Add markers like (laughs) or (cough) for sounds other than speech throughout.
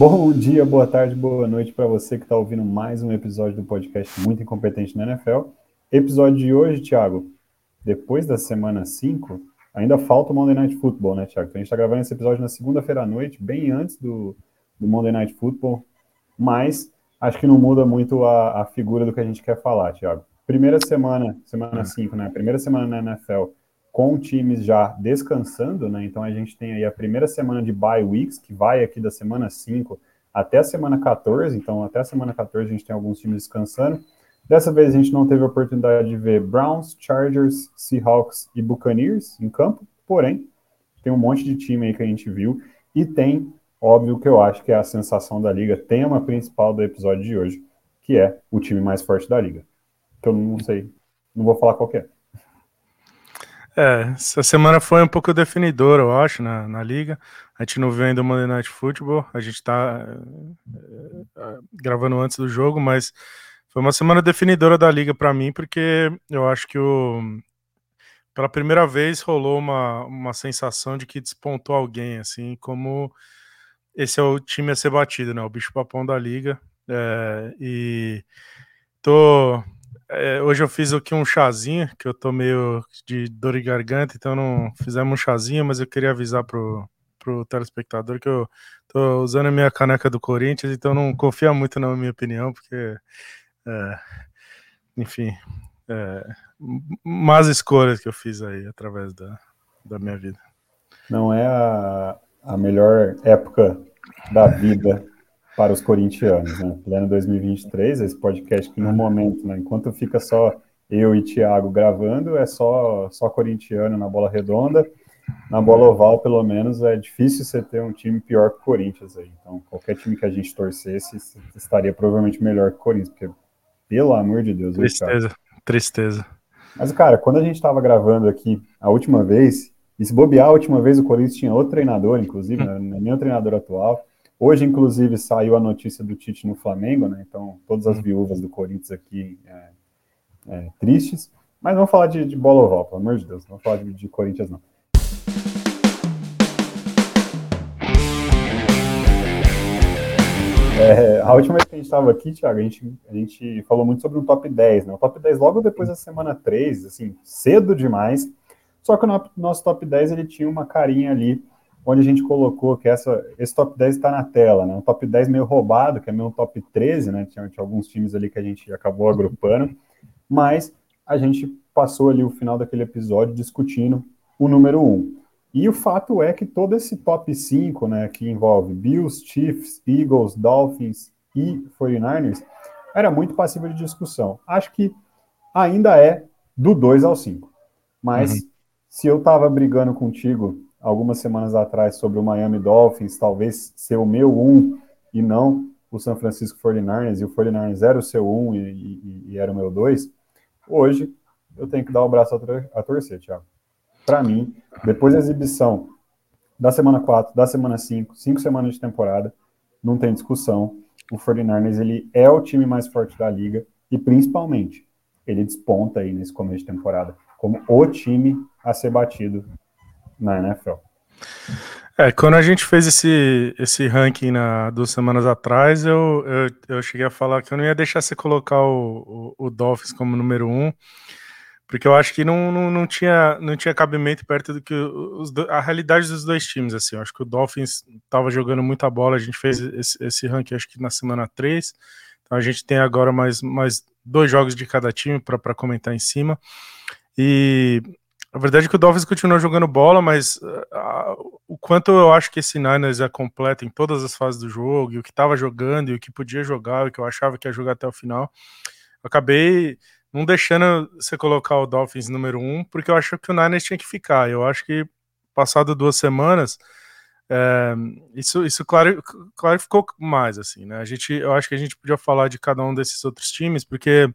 Bom dia, boa tarde, boa noite para você que está ouvindo mais um episódio do podcast Muito Incompetente na NFL. Episódio de hoje, Thiago, depois da semana 5, ainda falta o Monday Night Football, né, Thiago? Então, a gente está gravando esse episódio na segunda-feira à noite, bem antes do, do Monday Night Football, mas acho que não muda muito a, a figura do que a gente quer falar, Thiago. Primeira semana, semana 5, né? Primeira semana na NFL com times já descansando, né? Então a gente tem aí a primeira semana de bye weeks, que vai aqui da semana 5 até a semana 14, então até a semana 14 a gente tem alguns times descansando. Dessa vez a gente não teve a oportunidade de ver Browns, Chargers, Seahawks e Buccaneers em campo, porém, tem um monte de time aí que a gente viu e tem, óbvio, que eu acho que é a sensação da liga, tema principal do episódio de hoje, que é o time mais forte da liga. Que eu não sei, não vou falar qual é. É, essa semana foi um pouco definidora, eu acho, na, na liga. A gente não viu ainda o Monday Night Football, a gente tá é, gravando antes do jogo, mas foi uma semana definidora da liga para mim, porque eu acho que o, pela primeira vez rolou uma, uma sensação de que despontou alguém, assim, como esse é o time a ser batido, né? O bicho papão da liga. É, e tô é, hoje eu fiz aqui um chazinho, que eu tô meio de dor de garganta, então não fizemos um chazinho, mas eu queria avisar pro, pro telespectador que eu tô usando a minha caneca do Corinthians, então não confia muito na minha opinião, porque, é, enfim, é, más escolhas que eu fiz aí através da, da minha vida. Não é a, a melhor época da vida (laughs) para os corintianos, né? Pleno 2023, esse podcast que no momento, né, enquanto fica só eu e Thiago gravando, é só só corintiano na bola redonda. Na bola oval, pelo menos, é difícil você ter um time pior que o Corinthians aí. Então, qualquer time que a gente torcesse estaria provavelmente melhor que o Corinthians, porque, pelo amor de Deus, tristeza, cara. tristeza. Mas, cara, quando a gente estava gravando aqui a última vez, e se bobear a última vez, o Corinthians tinha outro treinador, inclusive, hum. né, nem o treinador atual. Hoje, inclusive, saiu a notícia do Tite no Flamengo, né? Então, todas as uhum. viúvas do Corinthians aqui é, é, tristes. Mas vamos falar de, de bola oval, pelo amor de Deus. Não vamos falar de, de Corinthians, não. É, a última vez que a gente estava aqui, Thiago, a gente, a gente falou muito sobre um top 10, né? O top 10 logo depois da semana 3, assim, cedo demais. Só que o nosso top 10 ele tinha uma carinha ali onde a gente colocou que essa, esse top 10 está na tela, né? Um top 10 meio roubado, que é meio um top 13, né? Tinha, tinha, alguns times ali que a gente acabou agrupando, mas a gente passou ali o final daquele episódio discutindo o número 1. E o fato é que todo esse top 5, né, que envolve Bills, Chiefs, Eagles, Dolphins e 49ers, era muito passível de discussão. Acho que ainda é do 2 ao 5. Mas uhum. se eu estava brigando contigo algumas semanas atrás sobre o Miami Dolphins, talvez ser o meu um e não o San Francisco 49ers, e o 49ers era o seu um e, e, e era o meu dois, hoje eu tenho que dar o braço a, a torcer, Thiago. Para mim, depois da exibição da semana 4, da semana 5, cinco semanas de temporada, não tem discussão. O 49ers ele é o time mais forte da liga e principalmente ele desponta aí nesse começo de temporada como o time a ser batido na NFL. É, quando a gente fez esse, esse ranking na, duas semanas atrás, eu, eu, eu cheguei a falar que eu não ia deixar você colocar o, o, o Dolphins como número um, porque eu acho que não, não, não, tinha, não tinha cabimento perto do que os, a realidade dos dois times. Assim, eu acho que o Dolphins estava jogando muita bola, a gente fez esse, esse ranking acho que na semana 3, então a gente tem agora mais, mais dois jogos de cada time para comentar em cima. E a verdade é que o Dolphins continua jogando bola, mas uh, o quanto eu acho que esse Niners é completo em todas as fases do jogo, e o que estava jogando, e o que podia jogar, e o que eu achava que ia jogar até o final, eu acabei não deixando você colocar o Dolphins número um, porque eu acho que o Niners tinha que ficar. Eu acho que, passado duas semanas, é, isso, isso claro, clarificou mais, assim, né? A gente, eu acho que a gente podia falar de cada um desses outros times, porque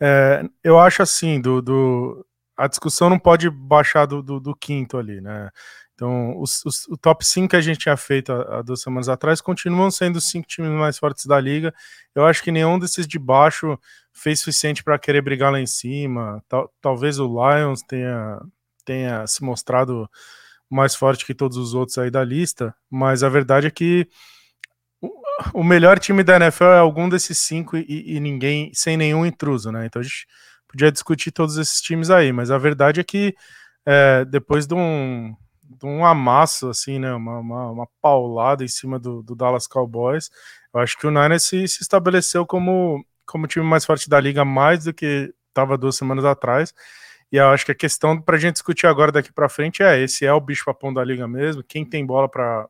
é, eu acho assim, do, do a discussão não pode baixar do, do, do quinto ali, né? Então, os, os, o top 5 que a gente tinha feito há, há, duas semanas atrás continuam sendo os cinco times mais fortes da liga. Eu acho que nenhum desses de baixo fez suficiente para querer brigar lá em cima. Tal, talvez o Lions tenha, tenha se mostrado mais forte que todos os outros aí da lista, mas a verdade é que o melhor time da NFL é algum desses cinco e, e, ninguém, sem nenhum intruso, né? Então a gente podia discutir todos esses times aí, mas a verdade é que é, depois de um, de um amasso, assim, né? Uma, uma, uma paulada em cima do, do, Dallas Cowboys, eu acho que o Niners se, se estabeleceu como, como time mais forte da liga, mais do que estava duas semanas atrás. E eu acho que a questão para a gente discutir agora daqui para frente é: esse é o bicho-papão da liga mesmo? Quem tem bola para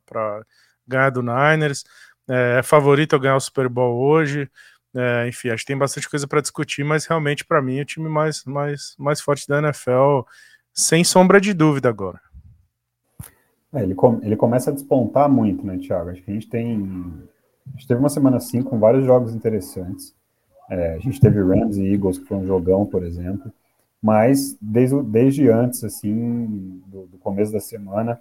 ganhar do Niners? É, é, favorito a ganhar o Super Bowl hoje? É, enfim, acho que tem bastante coisa para discutir, mas realmente para mim é o time mais, mais, mais forte da NFL, sem sombra de dúvida agora. É, ele, com, ele começa a despontar muito, né, Thiago? Acho que a gente tem. A gente teve uma semana assim com vários jogos interessantes. É, a gente teve Rams e Eagles, que foi um jogão, por exemplo. Mas desde, desde antes, assim, do, do começo da semana,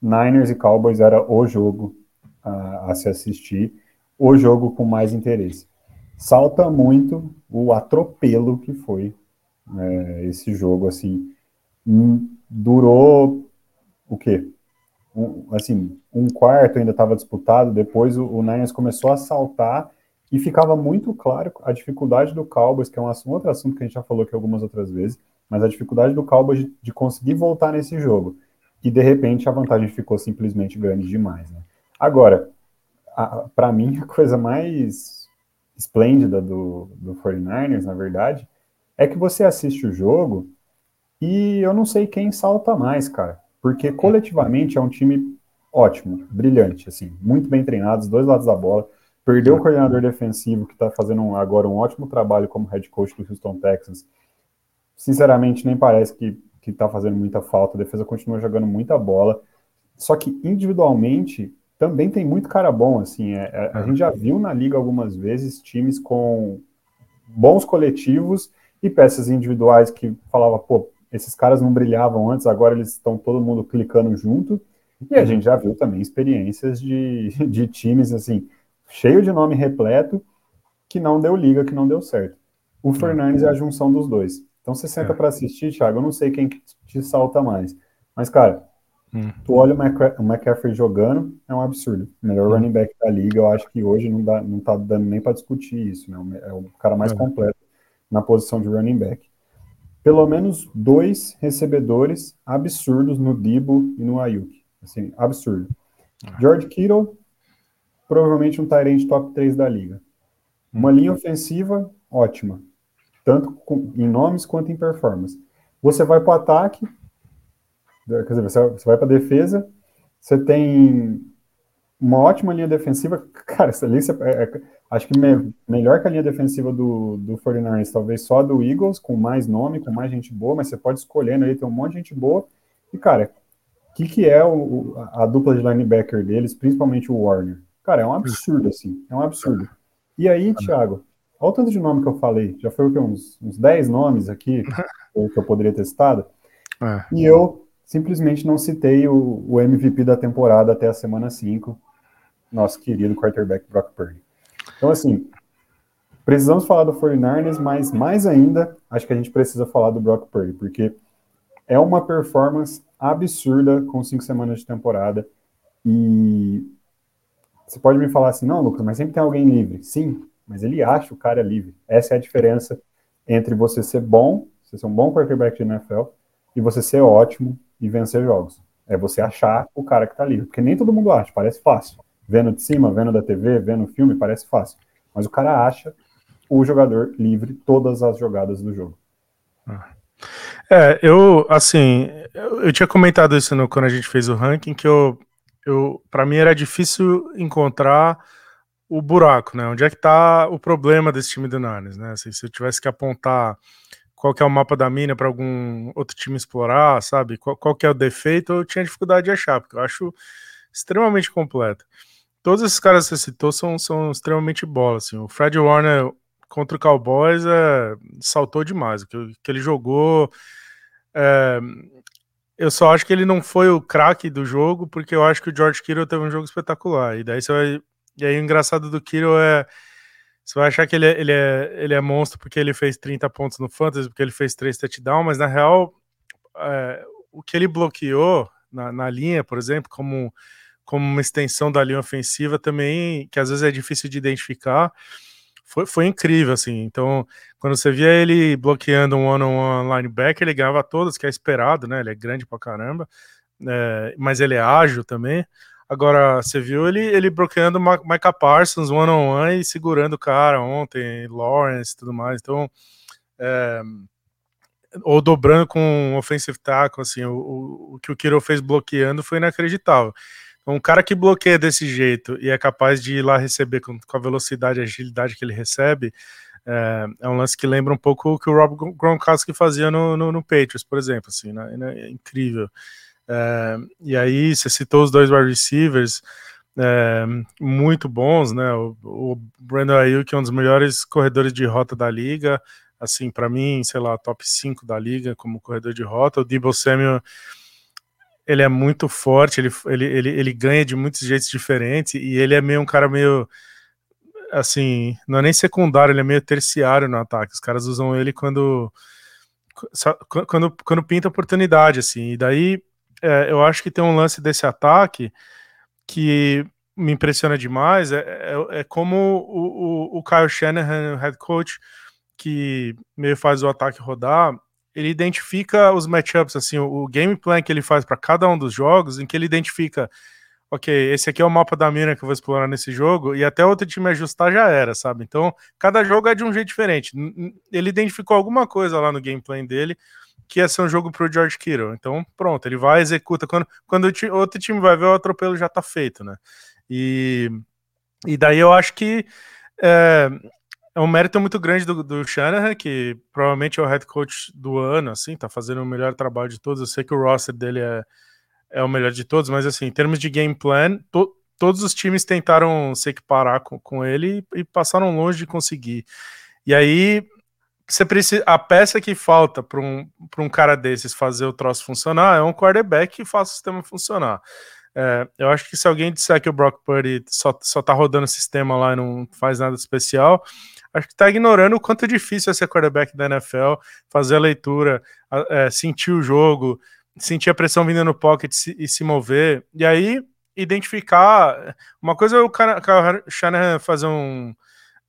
Niners e Cowboys era o jogo a, a se assistir, o jogo com mais interesse. Salta muito o atropelo que foi é, esse jogo, assim, durou o quê? Um, assim, um quarto ainda estava disputado, depois o, o Niners começou a saltar e ficava muito claro a dificuldade do Cowboys, que é um, um, outro assunto que a gente já falou aqui algumas outras vezes, mas a dificuldade do Cowboys de, de conseguir voltar nesse jogo. E de repente a vantagem ficou simplesmente grande demais. Né? Agora, para mim, a coisa mais esplêndida do, do 49ers, na verdade, é que você assiste o jogo e eu não sei quem salta mais, cara. Porque coletivamente é um time ótimo, brilhante, assim, muito bem treinado, os dois lados da bola. Perdeu o coordenador defensivo, que está fazendo agora um ótimo trabalho como head coach do Houston Texans. Sinceramente, nem parece que está fazendo muita falta. A defesa continua jogando muita bola. Só que individualmente também tem muito cara bom, assim. É, é, a gente já viu na liga algumas vezes times com bons coletivos e peças individuais que falava, pô, esses caras não brilhavam antes, agora eles estão todo mundo clicando junto. E a gente já viu também experiências de, (laughs) de times, assim, cheio de nome repleto, que não deu liga, que não deu certo. O Fernandes é a junção dos dois. Então você senta é. para assistir, Thiago, eu não sei quem te salta mais. Mas, cara, Hum. Tu olha o, McCaffrey jogando, é um absurdo. Melhor hum. running back da liga, eu acho que hoje não, dá, não tá dando nem para discutir isso, né? É o cara mais é. completo na posição de running back. Pelo menos dois recebedores absurdos no Dibo e no Ayuk. Assim, absurdo. Ah. George Kittle, provavelmente um Tyrant top 3 da liga. Uma hum. linha ofensiva ótima, tanto em nomes quanto em performance. Você vai para o ataque, Quer dizer, você, você vai para defesa, você tem uma ótima linha defensiva. (laughs) Cara, essa linha, é, é, acho que me, melhor que a linha defensiva do, do 49ers, talvez só do Eagles, com mais nome, com mais gente boa, mas você pode escolhendo aí, tem um monte de gente boa. E, cara, o que, que é o, a dupla de linebacker deles, principalmente o Warner? Cara, é um absurdo, assim, é um absurdo. E aí, Thiago, olha o tanto de nome que eu falei, já foi o que, uns, uns 10 nomes aqui (laughs) que eu poderia ter citado, é. e eu simplesmente não citei o, o, MVP da temporada até a semana 5, nosso querido quarterback Brock Purdy. Então, assim, precisamos falar do 49ers, mas mais ainda, acho que a gente precisa falar do Brock Purdy, porque é uma performance absurda com cinco semanas de temporada e você pode me falar assim, não, Lucas, mas sempre tem alguém livre. Sim, mas ele acha o cara livre. Essa é a diferença entre você ser bom, você ser um bom quarterback de NFL, e você ser ótimo e vencer jogos. É você achar o cara que tá livre. Porque nem todo mundo acha, parece fácil. Vendo de cima, vendo da TV, vendo filme, parece fácil. Mas o cara acha o jogador livre todas as jogadas do jogo. É, eu, assim, eu, eu tinha comentado isso no, quando a gente fez o ranking, que eu, eu para mim era difícil encontrar o buraco, né? Onde é que tá o problema desse time do Niners, né? Assim, se eu tivesse que apontar qual que é o mapa da mina para algum outro time explorar, sabe? Qual, qual que é o defeito, eu tinha dificuldade de achar, porque eu acho extremamente completo. Todos esses caras que você citou são, são extremamente bolas. Assim. O Fred Warner contra o Cowboys é, saltou demais. O que, que ele jogou. É, eu só acho que ele não foi o craque do jogo, porque eu acho que o George Kittle teve um jogo espetacular. E daí você vai. E aí o engraçado do Kittle é você vai achar que ele é, ele, é, ele é monstro porque ele fez 30 pontos no Fantasy, porque ele fez 3 touchdowns, mas na real, é, o que ele bloqueou na, na, linha, por exemplo, como, como uma extensão da linha ofensiva também, que às vezes é difícil de identificar. Foi, foi incrível, assim. Então, quando você via ele bloqueando um one-on-one -on linebacker, ele ganhava todas, que é esperado, né? Ele é grande pra caramba, é, mas ele é ágil também. Agora, você viu ele, ele bloqueando Micah Parsons one-on-one -on -one e segurando o cara ontem, Lawrence e tudo mais. Então, é, ou dobrando com um offensive tackle, assim, o, o, o, que o Kiro fez bloqueando foi inacreditável. Então, um cara que bloqueia desse jeito e é capaz de ir lá receber com, com a velocidade e agilidade que ele recebe, é, é, um lance que lembra um pouco o que o Rob Gronkowski fazia no, no, no Patriots, por exemplo, assim, né? É incrível. É, e aí, você citou os dois wide receivers, é, muito bons, né? O, o Brandon Ayuk é um dos melhores corredores de rota da liga, assim, para mim, sei lá, top 5 da liga como corredor de rota. O Debo Samuel, ele é muito forte, ele, ele, ele, ele ganha de muitos jeitos diferentes e ele é meio um cara meio assim, não é nem secundário, ele é meio terciário no ataque. Os caras usam ele quando quando, quando pinta oportunidade, assim. E daí é, eu acho que tem um lance desse ataque que me impressiona demais, é, é, é como o, o, o Kyle Shanahan, o head coach, que meio faz o ataque rodar, ele identifica os matchups, assim, o, o game plan que ele faz para cada um dos jogos, em que ele identifica, ok, esse aqui é o mapa da mina que eu vou explorar nesse jogo, e até outro time ajustar já era, sabe? Então, cada jogo é de um jeito diferente. Ele identificou alguma coisa lá no game plan dele que ia ser um jogo pro George Kittle. Então, pronto, ele vai, executa. Quando, quando o outro time vai ver, o atropelo já tá feito, né? E, e daí eu acho que é, é um mérito muito grande do, do Shanahan, que provavelmente é o head coach do ano, assim, tá fazendo o melhor trabalho de todos. Eu sei que o roster dele é, é o melhor de todos, mas assim, em termos de game plan, to, todos os times tentaram se equiparar com, com ele e, e passaram longe de conseguir. E aí, você precisa, a peça que falta para um, um cara desses fazer o troço funcionar é um quarterback que faça o sistema funcionar. É, eu acho que se alguém disser que o Brock Purdy só, só tá rodando o sistema lá e não faz nada especial, acho que está ignorando o quanto é difícil é ser quarterback da NFL, fazer a leitura, é, sentir o jogo, sentir a pressão vindo no pocket e se mover, e aí identificar. Uma coisa é o Shanahan fazer um.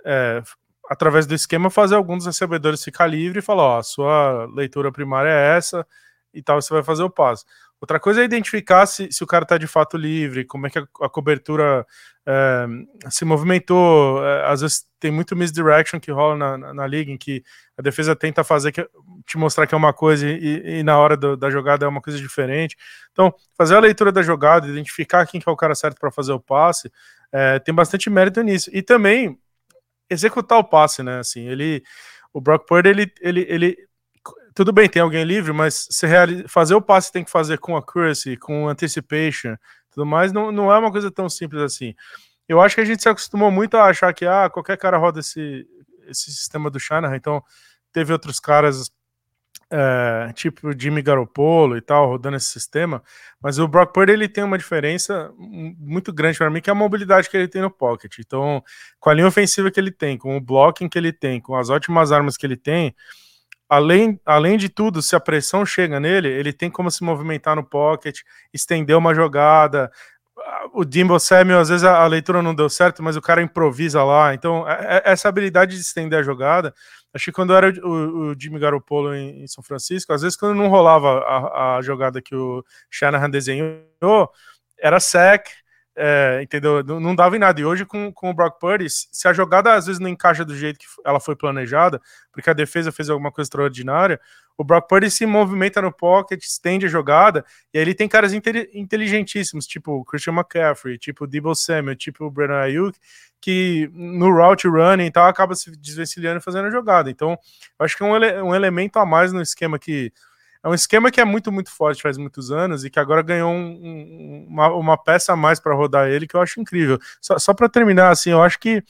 É, através do esquema, fazer alguns dos recebedores ficar livre e falar: ó, a sua leitura primária é essa e tal, você vai fazer o passo. Outra coisa é identificar se, se o cara está de fato livre, como é que a, a cobertura é, se movimentou. É, às vezes tem muito misdirection que rola na, na, na, liga, em que a defesa tenta fazer que, te mostrar que é uma coisa e, e na hora do, da jogada é uma coisa diferente. Então, fazer a leitura da jogada, identificar quem que é o cara certo para fazer o passe, é, tem bastante mérito nisso. E também executar o passe, né? Assim, ele, o Brock Purdy, ele, ele, ele tudo bem, tem alguém livre, mas se fazer o passe tem que fazer com accuracy, com anticipation, tudo mais, não, não é uma coisa tão simples assim. Eu acho que a gente se acostumou muito a achar que ah, qualquer cara roda esse, esse sistema do Shanahan, então teve outros caras é, tipo Jimmy Garoppolo e tal, rodando esse sistema, mas o Brock Purdy ele tem uma diferença muito grande para mim, que é a mobilidade que ele tem no pocket. Então, com a linha ofensiva que ele tem, com o blocking que ele tem, com as ótimas armas que ele tem, além, além de tudo, se a pressão chega nele, ele tem como se movimentar no pocket, estender uma jogada. O Dimbo Samuel, às vezes a, a leitura não deu certo, mas o cara improvisa lá. Então, é, é, essa habilidade de estender a jogada, acho que quando era o, o Jimmy Garoppolo em, em, São Francisco, às vezes quando não rolava a, a jogada que o Shanahan desenhou, era sec, é, entendeu? Não, não, dava em nada. E hoje, com, com o Brock Purdy, se a jogada às vezes não encaixa do jeito que ela foi planejada, porque a defesa fez alguma coisa extraordinária, o Brock Purdy se movimenta no pocket, estende a jogada, e aí ele tem caras inteligentíssimos, tipo o Christian McCaffrey, tipo o Debo Samuel, tipo o Brandon Ayuk, que no route running e tal acaba se desvencilhando e fazendo a jogada. Então, acho que é um, ele um elemento a mais no esquema que é um esquema que é muito, muito forte faz muitos anos e que agora ganhou um, um, uma, uma, peça a mais para rodar ele que eu acho incrível. Só, só para terminar, assim, eu acho que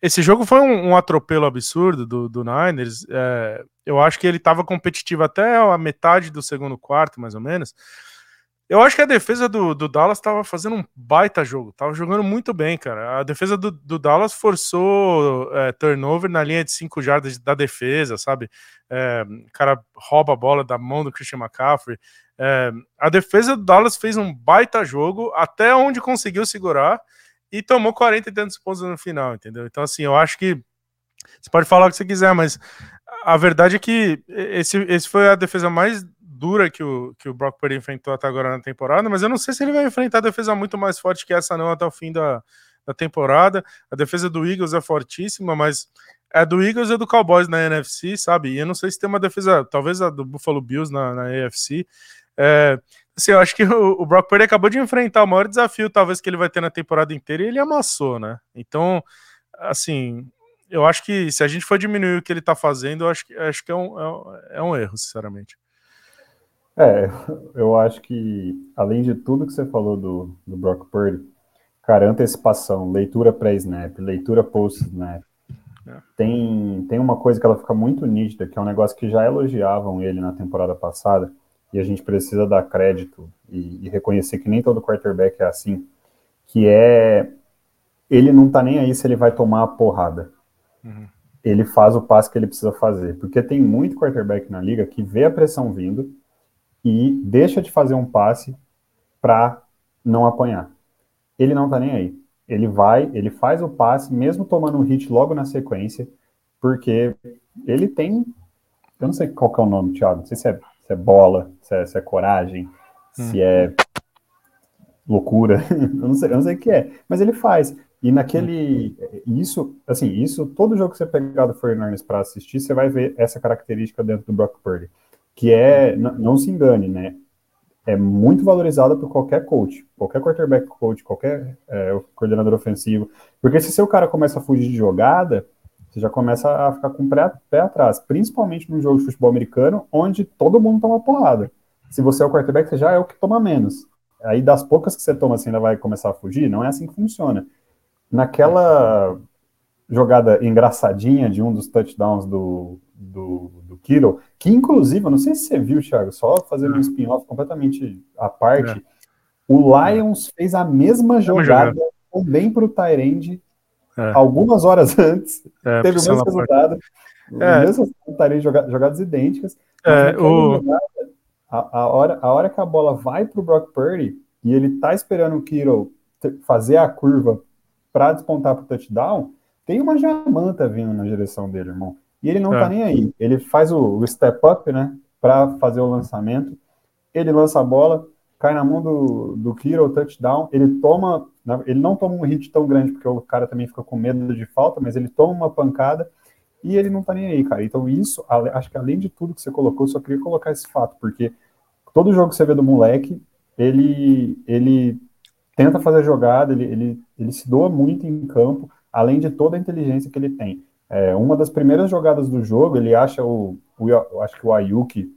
esse jogo foi um, um atropelo absurdo do, do Niners. É, eu acho que ele estava competitivo até a metade do segundo quarto, mais ou menos. Eu acho que a defesa do, do Dallas estava fazendo um baita jogo, tava jogando muito bem, cara. A defesa do, do Dallas forçou é, turnover na linha de 5 jardas da defesa, sabe? É, o cara rouba a bola da mão do Christian McCaffrey. É, a defesa do Dallas fez um baita jogo até onde conseguiu segurar e tomou 40 e tantos pontos no final, entendeu? Então, assim, eu acho que você pode falar o que você quiser, mas a verdade é que esse, esse foi a defesa mais dura que o, que o Brock Purdy enfrentou até agora na temporada, mas eu não sei se ele vai enfrentar defesa muito mais forte que essa não até o fim da, da temporada. A defesa do Eagles é fortíssima, mas é do Eagles e do Cowboys na NFC, sabe? E eu não sei se tem uma defesa, talvez a do Buffalo Bills na, na AFC. É, assim, eu acho que o, o Brock Purdy acabou de enfrentar o maior desafio, talvez, que ele vai ter na temporada inteira, e ele amassou, né? Então, assim, eu acho que se a gente for diminuir o que ele tá fazendo, eu acho que, acho que é, um, é, um, é um erro, sinceramente. É, eu acho que, além de tudo que você falou do, do Brock Purdy, cara, antecipação, leitura pré-snap, leitura post-snap, é. tem, tem uma coisa que ela fica muito nítida, que é um negócio que já elogiavam ele na temporada passada, e a gente precisa dar crédito e, e reconhecer que nem todo quarterback é assim, que é ele não tá nem aí se ele vai tomar a porrada. Uhum. Ele faz o passe que ele precisa fazer. Porque tem muito quarterback na liga que vê a pressão vindo, e deixa de fazer um passe para não apanhar. Ele não tá nem aí. Ele vai, ele faz o passe, mesmo tomando um hit logo na sequência, porque ele tem. Eu não sei qual é o nome, Thiago. Não sei se é, se é bola, se é, se é coragem, hum. se é loucura. (laughs) eu, não sei, eu não sei o que é. Mas ele faz. E naquele. Isso, assim, isso, todo jogo que você pegar do 49ers para assistir, você vai ver essa característica dentro do Brock Purdy que é, não se engane, né? É muito valorizada por qualquer coach, qualquer quarterback coach, qualquer é, coordenador ofensivo. Porque se seu cara começa a fugir de jogada, você já começa a ficar com o pé, pé atrás, principalmente no jogo de futebol americano, onde todo mundo toma porrada. Se você é o quarterback, você já é o que toma menos. Aí das poucas que você toma, você ainda vai começar a fugir? Não é assim que funciona. Naquela jogada engraçadinha de um dos touchdowns do, do, do Kittle, que inclusive, eu não sei se você viu, Thiago, só fazendo um spin-off completamente à parte, é. o Lions fez a mesma jogada também para o Tyrande é. algumas horas (laughs) antes, é, teve o mesmo resultado, o é. mesmo Tyrande jogadas idênticas, é, o... jogada, a, a, hora, a hora que a bola vai para o Brock Purdy e ele tá esperando o Kittle fazer a curva para despontar para o touchdown, tem uma jamanta vindo na direção dele, irmão. E ele não é. tá nem aí. Ele faz o, o step up, né? Para fazer o lançamento. Ele lança a bola, cai na mão do, do Kiro, touchdown. Ele toma. Ele não toma um hit tão grande, porque o cara também fica com medo de falta, mas ele toma uma pancada e ele não tá nem aí, cara. Então, isso, acho que além de tudo que você colocou, só queria colocar esse fato, porque todo jogo que você vê do moleque, ele, ele tenta fazer jogada, ele, ele, ele se doa muito em campo, além de toda a inteligência que ele tem. É, uma das primeiras jogadas do jogo, ele acha o, o acho que o Ayuki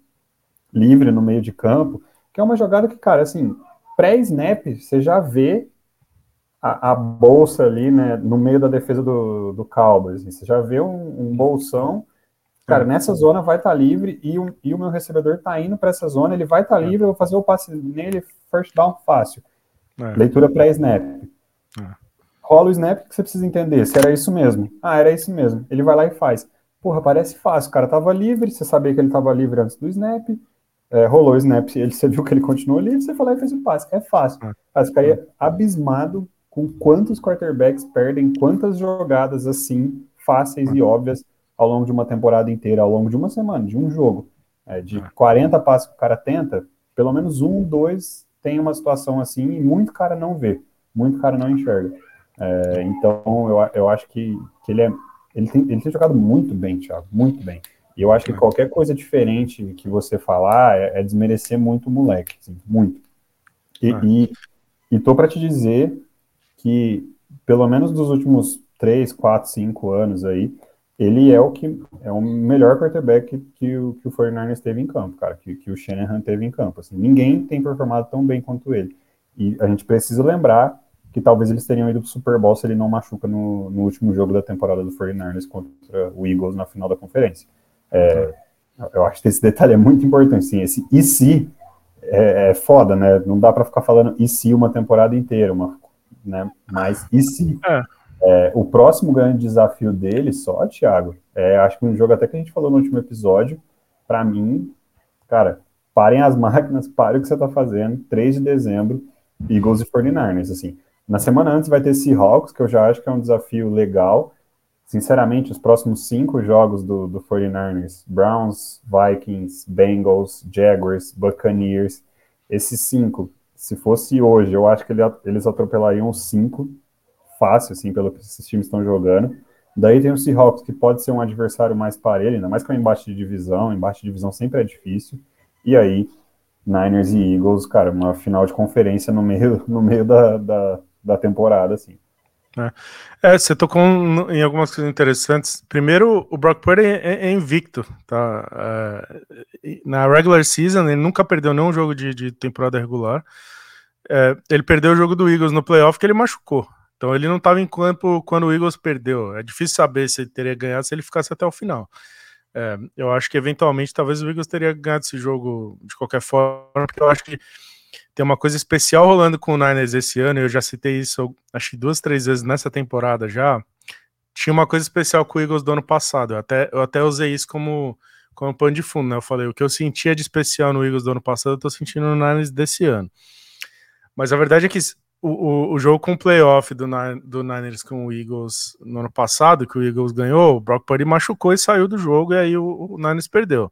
livre no meio de campo, que é uma jogada que, cara, assim, pré-snap, você já vê a, a, bolsa ali, né, no meio da defesa do, do Cowboys, assim, você já vê um, um bolsão, cara, nessa zona vai estar tá livre e, um, e o meu recebedor tá indo para essa zona, ele vai estar tá é. livre, eu vou fazer o passe nele, first down fácil. É. Leitura pré-snap. É rola o snap que você precisa entender se era isso mesmo. Ah, era isso mesmo. Ele vai lá e faz. Porra, parece fácil. O cara tava livre, você sabia que ele tava livre antes do snap, é, rolou o snap, ele, você viu que ele continuou livre, você foi lá e fez o passe. É fácil. Ah. Mas ficaria abismado com quantos quarterbacks perdem quantas jogadas assim, fáceis e óbvias, ao longo de uma temporada inteira, ao longo de uma semana, de um jogo. É, de 40 ah. passes que o cara tenta, pelo menos um, dois tem uma situação assim e muito cara não vê, muito cara não enxerga. É, então, eu, eu acho que, que ele, é, ele, tem, ele tem jogado muito bem, Thiago, muito bem. E eu acho que qualquer coisa diferente que você falar é, é desmerecer muito o moleque, assim, muito. E, é. e, e tô para te dizer que, pelo menos dos últimos 3, 4, 5 anos aí, ele é o que é o melhor quarterback que, que o, que o 49ers teve em campo, cara, que, que o Shanahan teve em campo. Assim, ninguém tem performado tão bem quanto ele. E a gente precisa lembrar que talvez eles teriam ido para o Super Bowl se ele não machuca no, no, último jogo da temporada do 49ers contra o Eagles na final da conferência. É, eu acho que esse detalhe é muito importante, sim, esse e se é, é foda, né? Não dá para ficar falando e se uma temporada inteira, uma, né? Mas e se? É. É, o próximo grande desafio dele, só, Thiago, é, acho que um jogo até que a gente falou no último episódio, para mim, cara, parem as máquinas, parem o que você tá fazendo, 3 de dezembro, Eagles e 49ers, assim. Na semana antes vai ter Seahawks, que eu já acho que é um desafio legal. Sinceramente, os próximos cinco jogos do, do 49ers, Browns, Vikings, Bengals, Jaguars, Buccaneers, esses cinco, se fosse hoje, eu acho que eles atropelariam os cinco, fácil, assim, pelo que esses times estão jogando. Daí tem o Seahawks, que pode ser um adversário mais parelho, ainda mais que é um embate de divisão, embate de divisão sempre é difícil. E aí, Niners e Eagles, cara, uma final de conferência no meio, (laughs) no meio da, da, da temporada, assim. É. é, você tocou em algumas coisas interessantes. Primeiro, o Brock Purdy é, é invicto, tá? É, na regular season, ele nunca perdeu nenhum jogo de, de temporada regular. É, ele perdeu o jogo do Eagles no playoff que ele machucou. Então ele não estava em campo quando o Eagles perdeu. É difícil saber se ele teria ganhado se ele ficasse até o final. É, eu acho que eventualmente talvez o Eagles teria ganhado esse jogo de qualquer forma, porque eu acho que tem uma coisa especial rolando com o Niners esse ano, eu já citei isso acho que duas, três vezes nessa temporada já. Tinha uma coisa especial com o Eagles do ano passado, eu até, eu até usei isso como, como pano de fundo, né? Eu falei, o que eu sentia de especial no Eagles do ano passado, eu tô sentindo no Niners desse ano. Mas a verdade é que o, o, o, jogo com o playoff do, do Niners com o Eagles no ano passado, que o Eagles ganhou, o Brock Purdy machucou e saiu do jogo, e aí o, o Niners perdeu.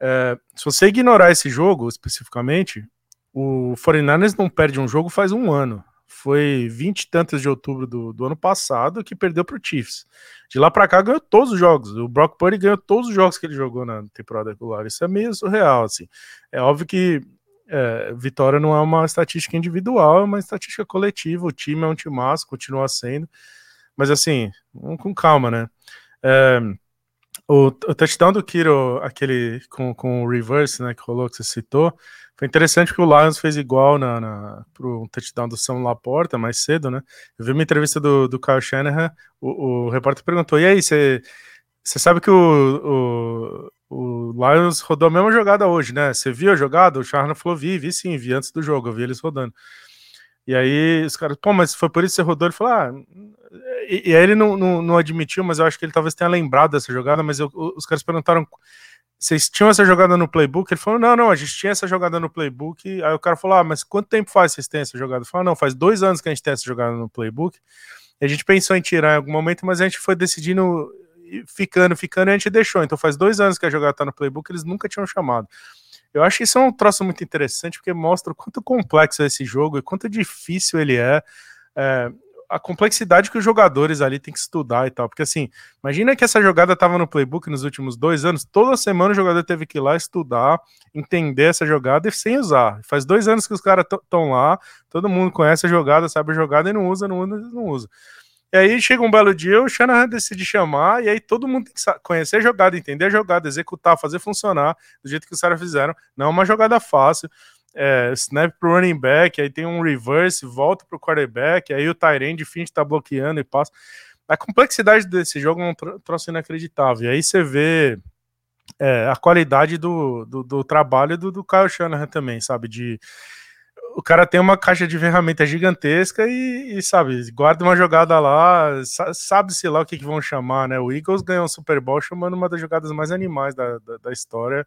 É, se você ignorar esse jogo especificamente, o 49ers não perde um jogo faz um ano. Foi 20 e tantos de outubro do, do ano passado que perdeu para o Chiefs. De lá para cá ganhou todos os jogos. O Brock Purdy ganhou todos os jogos que ele jogou na temporada regular. Isso é meio surreal, assim. É óbvio que é, vitória não é uma estatística individual, é uma estatística coletiva. O time é um time massa, continua sendo. Mas assim, vamos com calma, né? É, o, o touchdown do Kiro, aquele com, com o reverse, né, que rolou, que você citou, foi interessante que o Lions fez igual na, na, pro touchdown do Sam Laporta mais cedo, né? Eu vi uma entrevista do, do Kyle Shanahan, o, o repórter perguntou: e aí, você sabe que o, o, o, Lions rodou a mesma jogada hoje, né? Você viu a jogada? O Shanahan falou: vi, vi sim, vi antes do jogo, eu vi eles rodando. E aí os caras, pô, mas foi por isso que você rodou? Ele falou: ah. E, e aí ele não, não, não, admitiu, mas eu acho que ele talvez tenha lembrado dessa jogada, mas eu, os caras perguntaram vocês tinham essa jogada no playbook? Ele falou, não, não, a gente tinha essa jogada no playbook. Aí o cara falou, ah, mas quanto tempo faz vocês têm essa jogada? Falou, não, faz dois anos que a gente tem essa jogada no playbook. A gente pensou em tirar em algum momento, mas a gente foi decidindo, ficando, ficando, e a gente deixou. Então faz dois anos que a jogada tá no playbook, eles nunca tinham chamado. Eu acho que isso é um troço muito interessante, porque mostra o quanto complexo é esse jogo e quanto difícil ele é. é a complexidade que os jogadores ali têm que estudar e tal. Porque assim, imagina que essa jogada estava no playbook nos últimos dois anos, toda semana o jogador teve que ir lá estudar, entender essa jogada e sem usar. Faz dois anos que os caras estão lá, todo mundo conhece a jogada, sabe a jogada e não usa, não usa, não usa. E aí chega um belo dia, o Shanahan decide chamar, e aí todo mundo tem que conhecer a jogada, entender a jogada, executar, fazer funcionar do jeito que os caras fizeram. Não é uma jogada fácil é, snap pro running back, aí tem um reverse, volta pro quarterback, aí o Tyrande finge tá bloqueando e passa. A complexidade desse jogo é um troço inacreditável. E aí você vê é, a qualidade do, do, do trabalho do, do Kyle Shanahan também, sabe? De o cara tem uma caixa de ferramentas gigantesca e, e sabe, guarda uma jogada lá, sabe-se lá o que, que, vão chamar, né? O Eagles ganhou um Super Bowl chamando uma das jogadas mais animais da, da, da história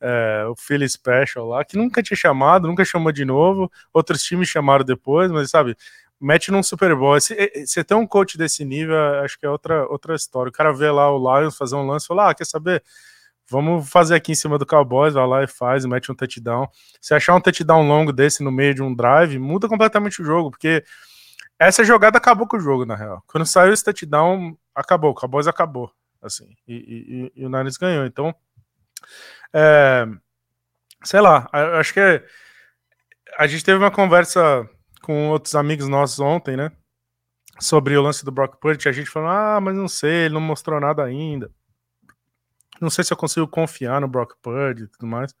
é, o Philly Special lá, que nunca tinha chamado, nunca chamou de novo, outros times chamaram depois, mas sabe, mete num Super Bowl. Você tem um coach desse nível, acho que é outra, outra história. O cara vê lá o Lions fazer um lance e fala: ah, quer saber? Vamos fazer aqui em cima do Cowboys, vai lá e faz, mete um touchdown. Se achar um touchdown longo desse no meio de um drive, muda completamente o jogo, porque essa jogada acabou com o jogo, na real. Quando saiu esse touchdown, acabou, o Cowboys acabou, assim, e, e, e o Niners ganhou. Então, é, sei lá, acho que a gente teve uma conversa com outros amigos nossos ontem, né? Sobre o lance do Brock Purdy. A gente falou, ah, mas não sei, ele não mostrou nada ainda. Não sei se eu consigo confiar no Brock Purdy e tudo mais.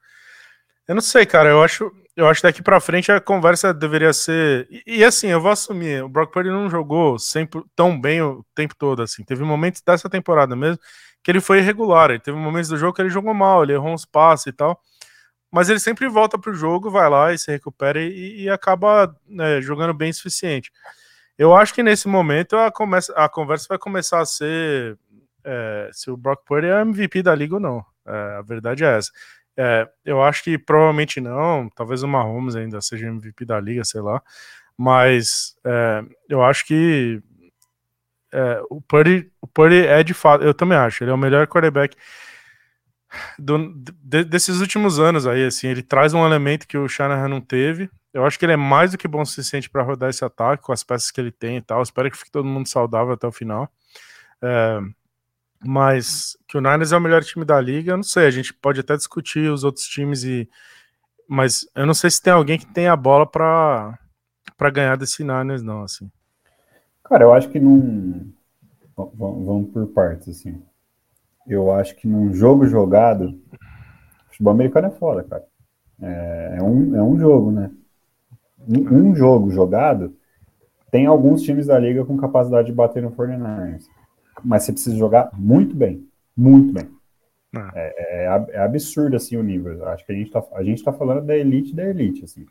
Eu não sei, cara. Eu acho, eu acho que daqui para frente a conversa deveria ser. E, e, assim, eu vou assumir: o Brock Purdy não jogou sempre tão bem o tempo todo. assim. Teve momentos dessa temporada mesmo que ele foi irregular. Ele teve momentos do jogo que ele jogou mal, ele errou uns passes e tal. mas ele sempre volta para o jogo, vai lá e se recupera e, e acaba né, jogando bem o suficiente. Eu acho que nesse momento a, começa, a conversa vai começar a ser é, se o Brock Purdy é MVP da liga ou não. É, a verdade é essa. É, eu acho que provavelmente não, talvez o Mahomes ainda seja MVP da liga, sei lá. Mas é, eu acho que é, o, Purdy, o Purdy é de fato, eu também acho, ele é o melhor quarterback do, de, desses últimos anos aí, assim, ele traz um elemento que o Shanahan não teve. Eu acho que ele é mais do que bom o suficiente para rodar esse ataque com as peças que ele tem e tal. Espero que fique todo mundo saudável até o final. É, mas que o Niners é o melhor time da liga, eu não sei. A gente pode até discutir os outros times e, mas eu não sei se tem alguém que tem a bola para para ganhar desse Niners, não, assim. Cara, eu acho que não. Vamos por partes, assim. Eu acho que num jogo jogado, futebol americano é foda, cara. É, é um, é um jogo, né? Um, um, jogo jogado, tem alguns times da liga com capacidade de bater no 49ers. Mas você precisa jogar muito bem. Muito bem. Ah. É, é, é, absurdo, assim, o nível. Acho que a gente, tá, a gente tá falando da elite da elite, assim.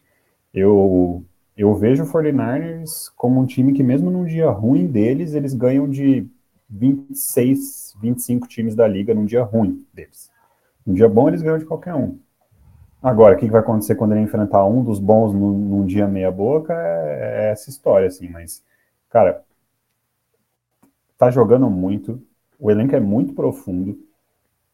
Eu, eu vejo o 49ers como um time que, mesmo num dia ruim deles, eles ganham de 26, 25 times da liga num dia ruim deles. Num dia bom, eles ganham de qualquer um. Agora, o que vai acontecer quando ele enfrentar um dos bons num, num dia meia-boca é, é, essa história, assim. Mas, cara, tá jogando muito, o elenco é muito profundo,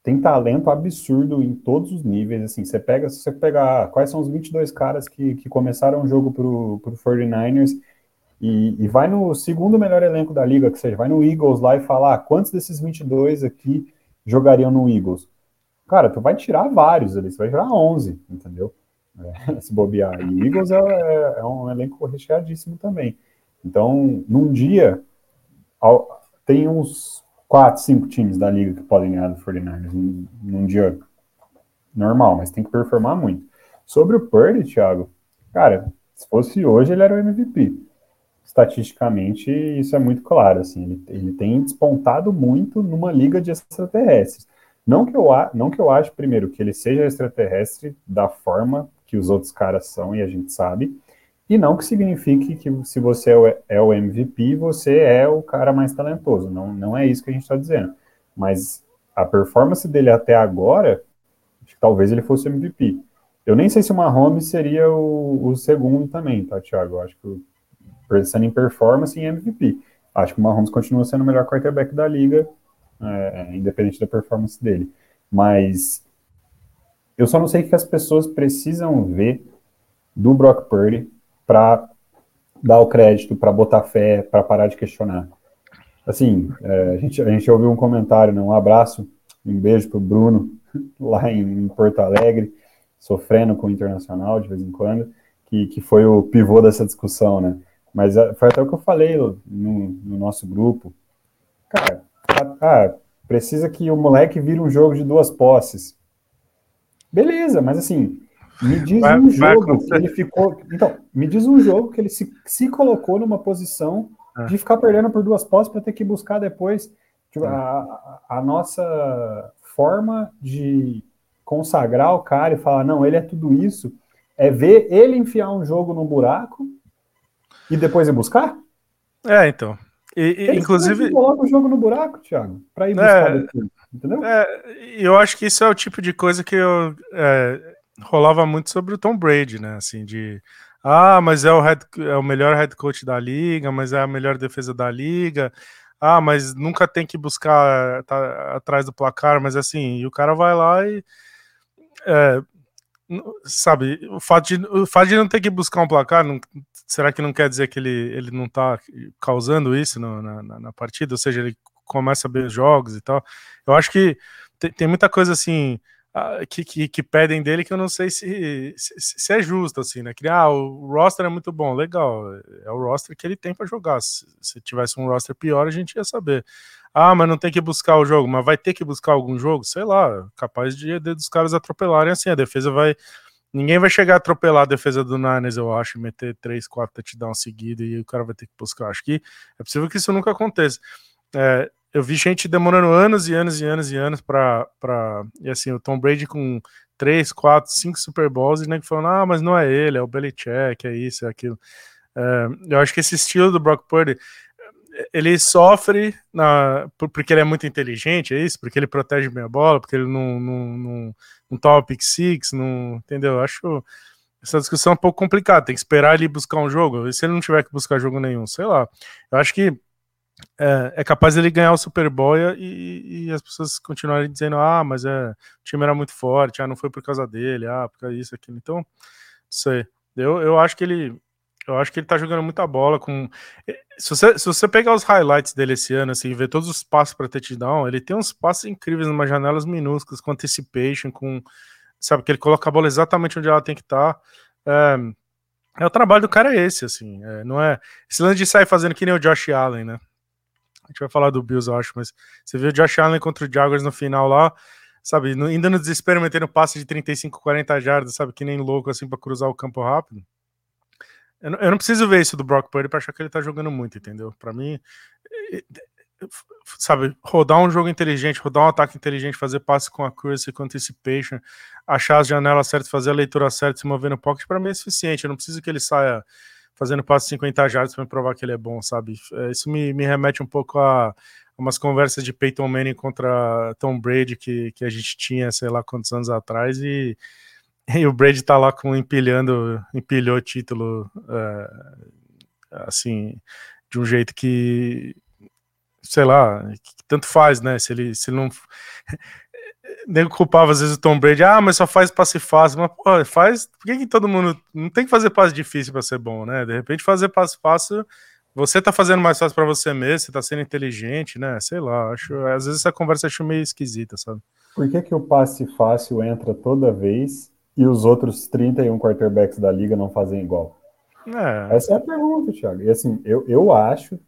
tem talento absurdo em todos os níveis, assim, você pega, se você pegar ah, quais são os 22 caras que, que começaram o jogo pro, pro 49ers e, e vai no segundo melhor elenco da liga, que seja, vai no Eagles lá e falar ah, quantos desses 22 aqui jogariam no Eagles. Cara, tu vai tirar vários ali, você vai tirar 11, entendeu? É, (laughs) se bobear. E Eagles é, é, é, um elenco recheadíssimo também. Então, num dia, ao, tem uns 4, 5 times da liga que podem ganhar do 49ers num, num dia normal, mas tem que performar muito. Sobre o Purdy, Thiago, cara, se fosse hoje, ele era o MVP estatisticamente isso é muito claro, assim, ele, ele tem despontado muito numa liga de extraterrestres. Não que, eu, não que eu ache, primeiro, que ele seja extraterrestre da forma que os outros caras são e a gente sabe, e não que signifique que se você é o, é MVP, você é o cara mais talentoso. Não, não é isso que a gente está dizendo. Mas a performance dele até agora, talvez ele fosse MVP. Eu nem sei se o Mahomes seria o, o segundo também, tá, Thiago? Eu acho que pensando em performance e MVP. Acho que o Mahomes continua sendo o melhor quarterback da liga, é, independente da performance dele. Mas eu só não sei o que as pessoas precisam ver do Brock Purdy para dar o crédito, para botar fé, para parar de questionar. Assim, é, a, gente, a gente ouviu um comentário, né, um abraço, um beijo para o Bruno, (laughs) lá em, em Porto Alegre, sofrendo com o Internacional de vez em quando, que, que foi o pivô dessa discussão, né? Mas ah, foi até o que eu falei no, no nosso grupo. Cara, precisa que o moleque vire um jogo de duas posses. Beleza, mas assim, me diz vai, um jogo que ele ficou. Então, me diz um jogo que ele se, se colocou numa posição ah. de ficar perdendo por duas posses para ter que buscar depois. Tipo, a, a, nossa forma de consagrar o cara e falar, não, ele é tudo isso, é ver ele enfiar um jogo no buraco e depois ir buscar? É, então. E, e inclusive. coloca o jogo no buraco, Thiago, para ir é, buscar é, depois, entendeu? É, eu acho que isso é o tipo de coisa que eu é, rolava muito sobre o Tom Brady, né? Assim, de. Ah, mas é o, head, é o melhor head coach da liga, mas é a melhor defesa da liga. Ah, mas nunca tem que buscar tá, atrás do placar, mas assim, e o cara vai lá e. É, sabe, o fato, de, o fato de não ter que buscar um placar, não, será que não quer dizer que ele, ele não está causando isso no, na, na, partida? Ou seja, ele começa a ver os jogos e tal. Eu acho que tem, tem muita coisa assim que, que, que, pedem dele que eu não sei se, se, se, é justo, assim, né? Que, ah, o roster é muito bom, legal, é o roster que ele tem para jogar. Se, se, tivesse um roster pior, a gente ia saber. Ah, mas não tem que buscar o jogo, mas vai ter que buscar algum jogo? Sei lá, capaz de, de dos caras atropelarem assim, a defesa vai Ninguém vai chegar a atropelar a defesa do Niners, eu acho, meter 3, 4 touchdowns seguidos e o cara vai ter que buscar. Acho que é possível que isso nunca aconteça. É, eu vi gente demorando anos e anos e anos e anos para. E assim, o Tom Brady com três, quatro, cinco Super Bowls e nem falando, ah, mas não é ele, é o Belichick, é isso, é aquilo. É, eu acho que esse estilo do Brock Purdy, ele sofre na, porque ele é muito inteligente, é isso? Porque ele protege bem a bola, porque ele não, não, não, não toma pick six, não, entendeu? Eu acho essa discussão um pouco complicada. Tem que esperar ele buscar um jogo. E se ele não tiver que buscar jogo nenhum, sei lá. Eu acho que é, é capaz dele ganhar o Super Bowl e, e, as pessoas continuarem dizendo: ah, mas é, o time era muito forte, ah, não foi por causa dele, ah, por causa disso, aquilo. Então, não sei. Eu, eu acho que ele. Eu acho que ele tá jogando muita bola com. Se você, se você pegar os highlights dele esse ano, assim, ver todos os passos para touchdown, ele tem uns passos incríveis, umas janelas minúsculas, com anticipation, com sabe? Que ele coloca a bola exatamente onde ela tem que estar. Tá. É, é, o trabalho do cara é esse, assim. É, não é. Esse lance de sair fazendo que nem o Josh Allen, né? A gente vai falar do Bills, eu acho, mas você viu o Josh Allen contra o Jaguars no final lá, sabe? No, ainda no desespero, metendo passe de 35, 40 jardas, sabe? Que nem louco, assim, para cruzar o campo rápido. Eu não, eu não, preciso ver isso do Brock Purdy para achar que ele tá jogando muito, entendeu? Para mim, sabe, rodar um jogo inteligente, rodar um ataque inteligente, fazer passe com accuracy, com anticipation, achar as janelas certas, fazer a leitura certa, se mover no pocket, para mim é suficiente. Eu não preciso que ele saia fazendo passe 50 jardas para provar que ele é bom, sabe? É, isso me, me remete um pouco a umas conversas de Peyton Manning contra Tom Brady que, que a gente tinha, sei lá quantos anos atrás, e, (laughs) e o Brady tá lá com empilhando, empilhou o título é, assim, de um jeito que sei lá, tanto faz, né? Se ele, se ele não. (laughs) Nem culpava às vezes o Tom Brady, ah, mas só faz passe fácil. Mas, pô, faz. Por que, que todo mundo. Não tem que fazer passe difícil para ser bom, né? De repente, fazer passe fácil. Você tá fazendo mais fácil para você mesmo, você tá sendo inteligente, né? Sei lá, acho. Às vezes essa conversa acho meio esquisita, sabe? Por que, que o passe fácil entra toda vez e os outros 31 quarterbacks da liga não fazem igual? É. Essa é a pergunta, Thiago. E assim, eu, eu acho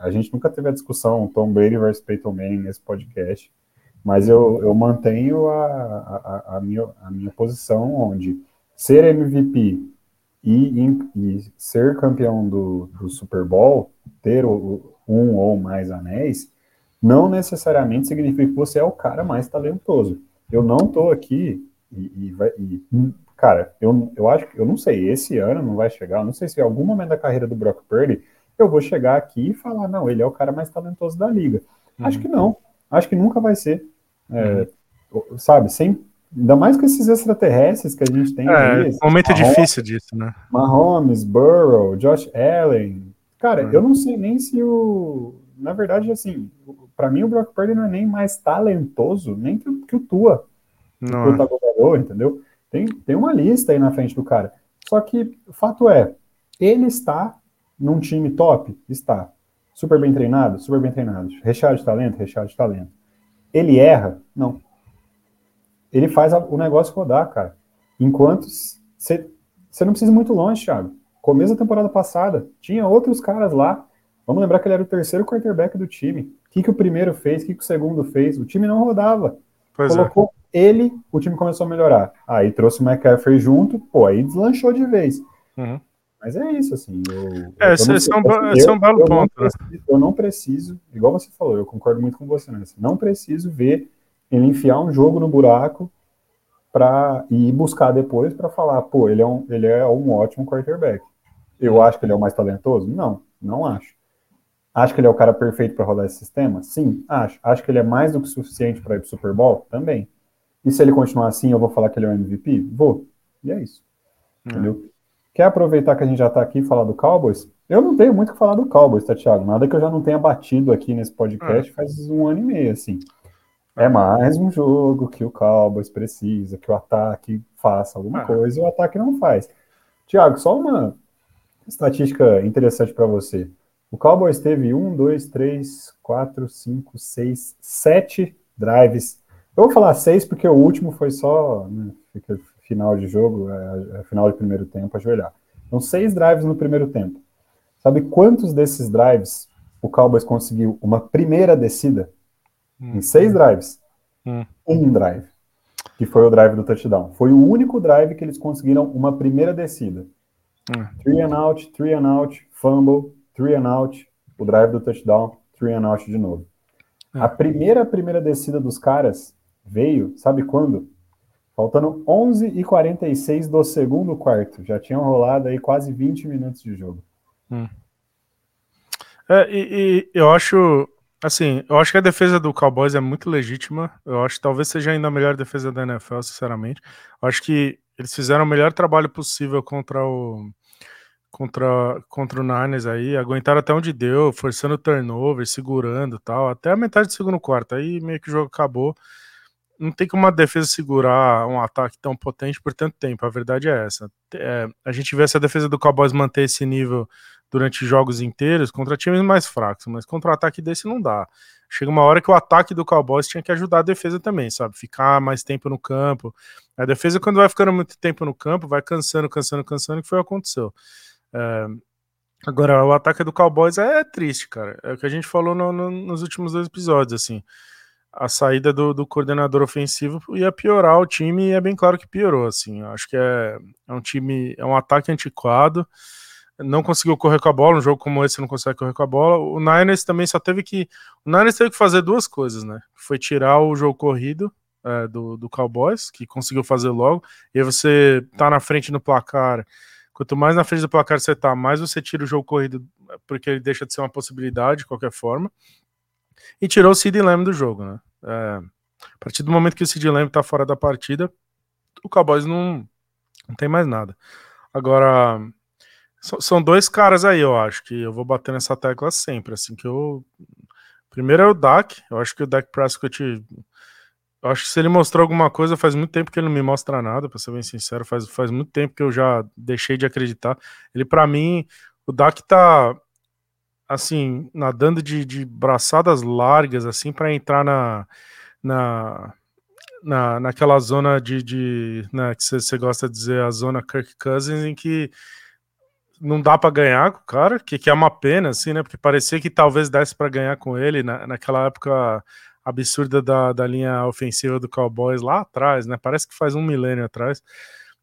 a gente nunca teve a discussão Tom Brady versus Peyton Manning nesse podcast, mas eu, eu mantenho a, a, a, minha, a minha posição onde ser MVP e, e ser campeão do, do Super Bowl, ter o, um ou mais anéis, não necessariamente significa que você é o cara mais talentoso. Eu não tô aqui e, e, e cara, eu, eu acho que eu não sei, esse ano não vai chegar, não sei se em algum momento da carreira do Brock Purdy eu vou chegar aqui e falar, não, ele é o cara mais talentoso da liga. Uhum. Acho que não. Acho que nunca vai ser. É, uhum. Sabe, sem. Ainda mais com esses extraterrestres que a gente tem. É, um momento Mahomes, difícil disso, né? Mahomes, Burrow, Josh Allen. Cara, uhum. eu não sei nem se o. Na verdade, assim, para mim o Brock Purdy não é nem mais talentoso, nem que, que o Tua. Não. O Tua é. entendeu? Tem, tem uma lista aí na frente do cara. Só que o fato é, ele está num time top? Está. Super bem treinado? Super bem treinado. Recheado de talento? Recheado de talento. Ele erra? Não. Ele faz o negócio rodar, cara. Enquanto você não precisa ir muito longe, Thiago. Começo da temporada passada, tinha outros caras lá. Vamos lembrar que ele era o terceiro quarterback do time. O que, que o primeiro fez? O que, que o segundo fez? O time não rodava. Pois é. Colocou é. ele, o time começou a melhorar. Aí trouxe o McCaffrey junto, pô, aí deslanchou de vez. Uhum. Mas é isso, assim. Eu, é, esse, esse, é um, esse é um belo ponto. Não né? preciso, eu não preciso, igual você falou, eu concordo muito com você, né? Não preciso ver ele enfiar um jogo no buraco para ir buscar depois para falar, pô, ele é, um, ele é um ótimo quarterback. Eu acho que ele é o mais talentoso? Não, não acho. Acho que ele é o cara perfeito para rodar esse sistema? Sim, acho. Acho que ele é mais do que suficiente para ir para o Super Bowl? Também. E se ele continuar assim, eu vou falar que ele é o MVP? Vou. E é isso. Hum. Entendeu? Quer aproveitar que a gente já está aqui e falar do Cowboys? Eu não tenho muito o que falar do Cowboys, tá, Thiago? Nada que eu já não tenha batido aqui nesse podcast ah. faz um ano e meio, assim. É mais um jogo que o Cowboys precisa, que o ataque faça alguma ah. coisa e o ataque não faz. Thiago, só uma estatística interessante para você. O Cowboys teve um, dois, três, quatro, cinco, seis, sete drives. Eu vou falar seis porque o último foi só. Né, final de jogo, é, é, final de primeiro tempo, ajoelhar. Então, seis drives no primeiro tempo. Sabe quantos desses drives o Cowboys conseguiu uma primeira descida? Hum. Em seis drives. Hum. Um drive. Que foi o drive do touchdown. Foi o único drive que eles conseguiram uma primeira descida. Hum. Three and out, three and out, fumble, three and out, o drive do touchdown, three and out de novo. Hum. A primeira primeira descida dos caras veio, sabe quando? Faltando 11 e 46 do segundo quarto. Já tinham rolado aí quase 20 minutos de jogo. Hum. É, e, e, eu acho, assim, eu acho que a defesa do Cowboys é muito legítima. Eu acho que talvez seja ainda a melhor defesa da NFL, sinceramente. Eu acho que eles fizeram o melhor trabalho possível contra o contra, contra o Niners aí, aguentaram até onde deu, forçando turnover, segurando tal, até a metade do segundo quarto. Aí meio que o jogo acabou não tem como uma defesa segurar um ataque tão potente por tanto tempo. A verdade é essa. É, a gente vê essa defesa do Cowboys manter esse nível durante jogos inteiros contra times mais fracos, mas contra um ataque desse não dá. Chega uma hora que o ataque do Cowboys tinha que ajudar a defesa também, sabe? Ficar mais tempo no campo. A defesa, quando vai ficando muito tempo no campo, vai cansando, cansando, cansando, que foi o que aconteceu. É, agora, o ataque do Cowboys é, triste, cara. É o que a gente falou no, no, nos últimos dois episódios, assim a saída do, do, coordenador ofensivo ia piorar o time e é bem claro que piorou, assim, acho que é, é, um time, é um ataque antiquado, não conseguiu correr com a bola, um jogo como esse não consegue correr com a bola, o Niners também só teve que, o Niners teve que fazer duas coisas, né, foi tirar o jogo corrido é, do, do Cowboys, que conseguiu fazer logo, e aí você tá na frente no placar, quanto mais na frente do placar você tá, mais você tira o jogo corrido, porque ele deixa de ser uma possibilidade de qualquer forma, e tirou o Sid Lamb do jogo, né? É, a partir do momento que o Sid Lamb tá fora da partida, o Cowboys não, não tem mais nada. Agora, são dois caras aí, eu acho, que eu vou bater nessa tecla sempre, assim, que eu... Primeiro é o Dak, eu acho que o Dak Prescott... Eu acho que se ele mostrou alguma coisa, faz muito tempo que ele não me mostra nada, pra ser bem sincero, faz, faz muito tempo que eu já deixei de acreditar. Ele, para mim, o Dak tá assim, nadando de, de braçadas largas, assim, para entrar na, na, na, naquela zona de, de né, que você gosta de dizer, a zona Kirk Cousins, em que não dá para ganhar com o cara, que, que é uma pena, assim, né? Porque parecia que talvez desse para ganhar com ele na, naquela época absurda da, da linha ofensiva do Cowboys lá atrás, né? Parece que faz um milênio atrás.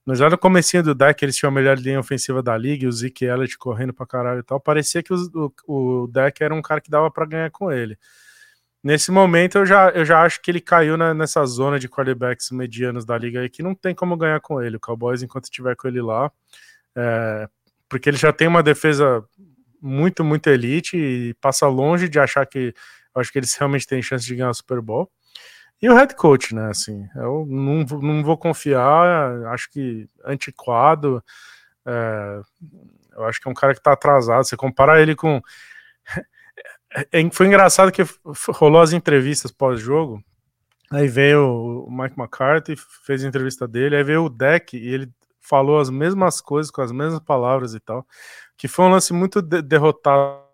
Mas já no comecinho do deck, eles tinham a melhor linha ofensiva da liga, o Zeke Elliott correndo pra caralho e tal. Parecia que o, o, o deck era um cara que dava para ganhar com ele. Nesse momento, eu já, eu já acho que ele caiu na, nessa zona de quarterbacks medianos da liga aí, que não tem como ganhar com ele. O Cowboys, enquanto estiver com ele lá, é, porque ele já tem uma defesa muito, muito elite e passa longe de achar que acho que eles realmente têm chance de ganhar o Super Bowl. E o head coach, né? Assim, eu não, não vou confiar, acho que antiquado. É, eu acho que é um cara que tá atrasado. Você compara ele com. (laughs) Foi engraçado que rolou as entrevistas pós-jogo. Aí veio o Mike McCarthy, fez a entrevista dele. Aí veio o Deck e ele falou as mesmas coisas com as mesmas palavras e tal. Que foi um lance muito de derrotado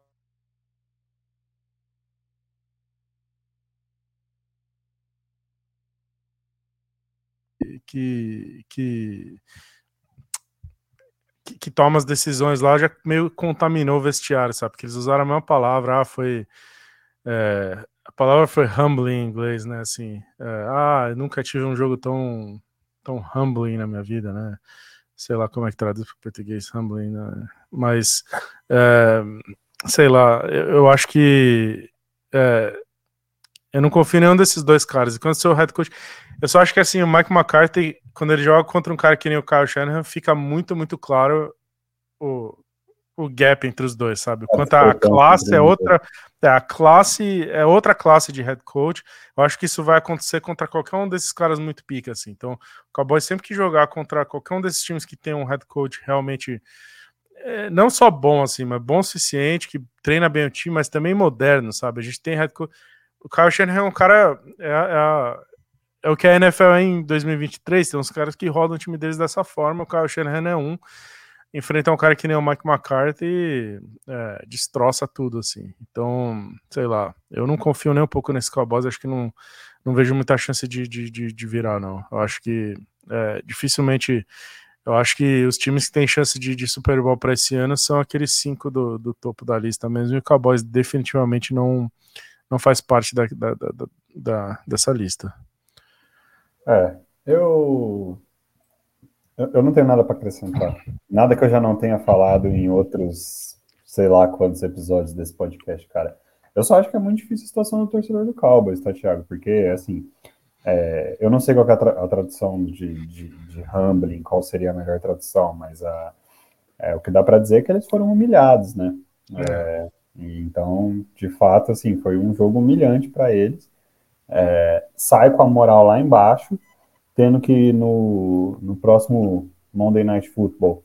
que, que, que, que toma as decisões lá já meio contaminou o vestiário, sabe? Porque eles usaram a mesma palavra, ah, foi. É, a palavra foi humbling em inglês, né? Assim, é, ah, eu nunca tive um jogo tão, tão humbling na minha vida, né? Sei lá como é que traduz para português humbling, né? Mas, é, sei lá, eu, eu acho que é, eu não confio em nenhum desses dois caras. E quando seu head coach. Eu só acho que assim, o Mike McCarthy, quando ele joga contra um cara que nem o Kyle Shanahan, fica muito, muito claro o, o gap entre os dois, sabe? Quanto a classe é outra. É, a classe é outra classe de head coach. Eu acho que isso vai acontecer contra qualquer um desses caras muito pica, assim. Então, o Cowboys sempre que jogar contra qualquer um desses times que tem um head coach realmente. É, não só bom, assim, mas bom o suficiente, que treina bem o time, mas também moderno, sabe? A gente tem head coach o Kyle Shanahan é um cara. É, é, é, o que a NFL é em 2023. Tem uns caras que rodam o time deles dessa forma. O Kyle Shanahan é um. Enfrenta um cara que nem o Mike McCarthy é, destroça tudo, assim. Então, sei lá. Eu não confio nem um pouco nesse Cowboys. Acho que não, não vejo muita chance de, de, de, de virar, não. Eu acho que é, dificilmente. Eu acho que os times que têm chance de, de Super Bowl para esse ano são aqueles cinco do, do topo da lista mesmo. E o Cowboys definitivamente não não faz parte da, da, da, da dessa lista. É, eu eu não tenho nada para acrescentar. Nada que eu já não tenha falado em outros, sei lá quantos episódios desse podcast, cara. Eu só acho que é muito difícil a situação do torcedor do Cowboys, tá, Thiago? Porque, assim, É, eu não sei qual é a, tra a tradução de, de, de humbling, qual seria a melhor tradução, mas a, é, o que dá para dizer é que eles foram humilhados, né? É. então, de fato, assim, foi um jogo humilhante para eles. É, sai com a moral lá embaixo, tendo que no, no próximo Monday Night Football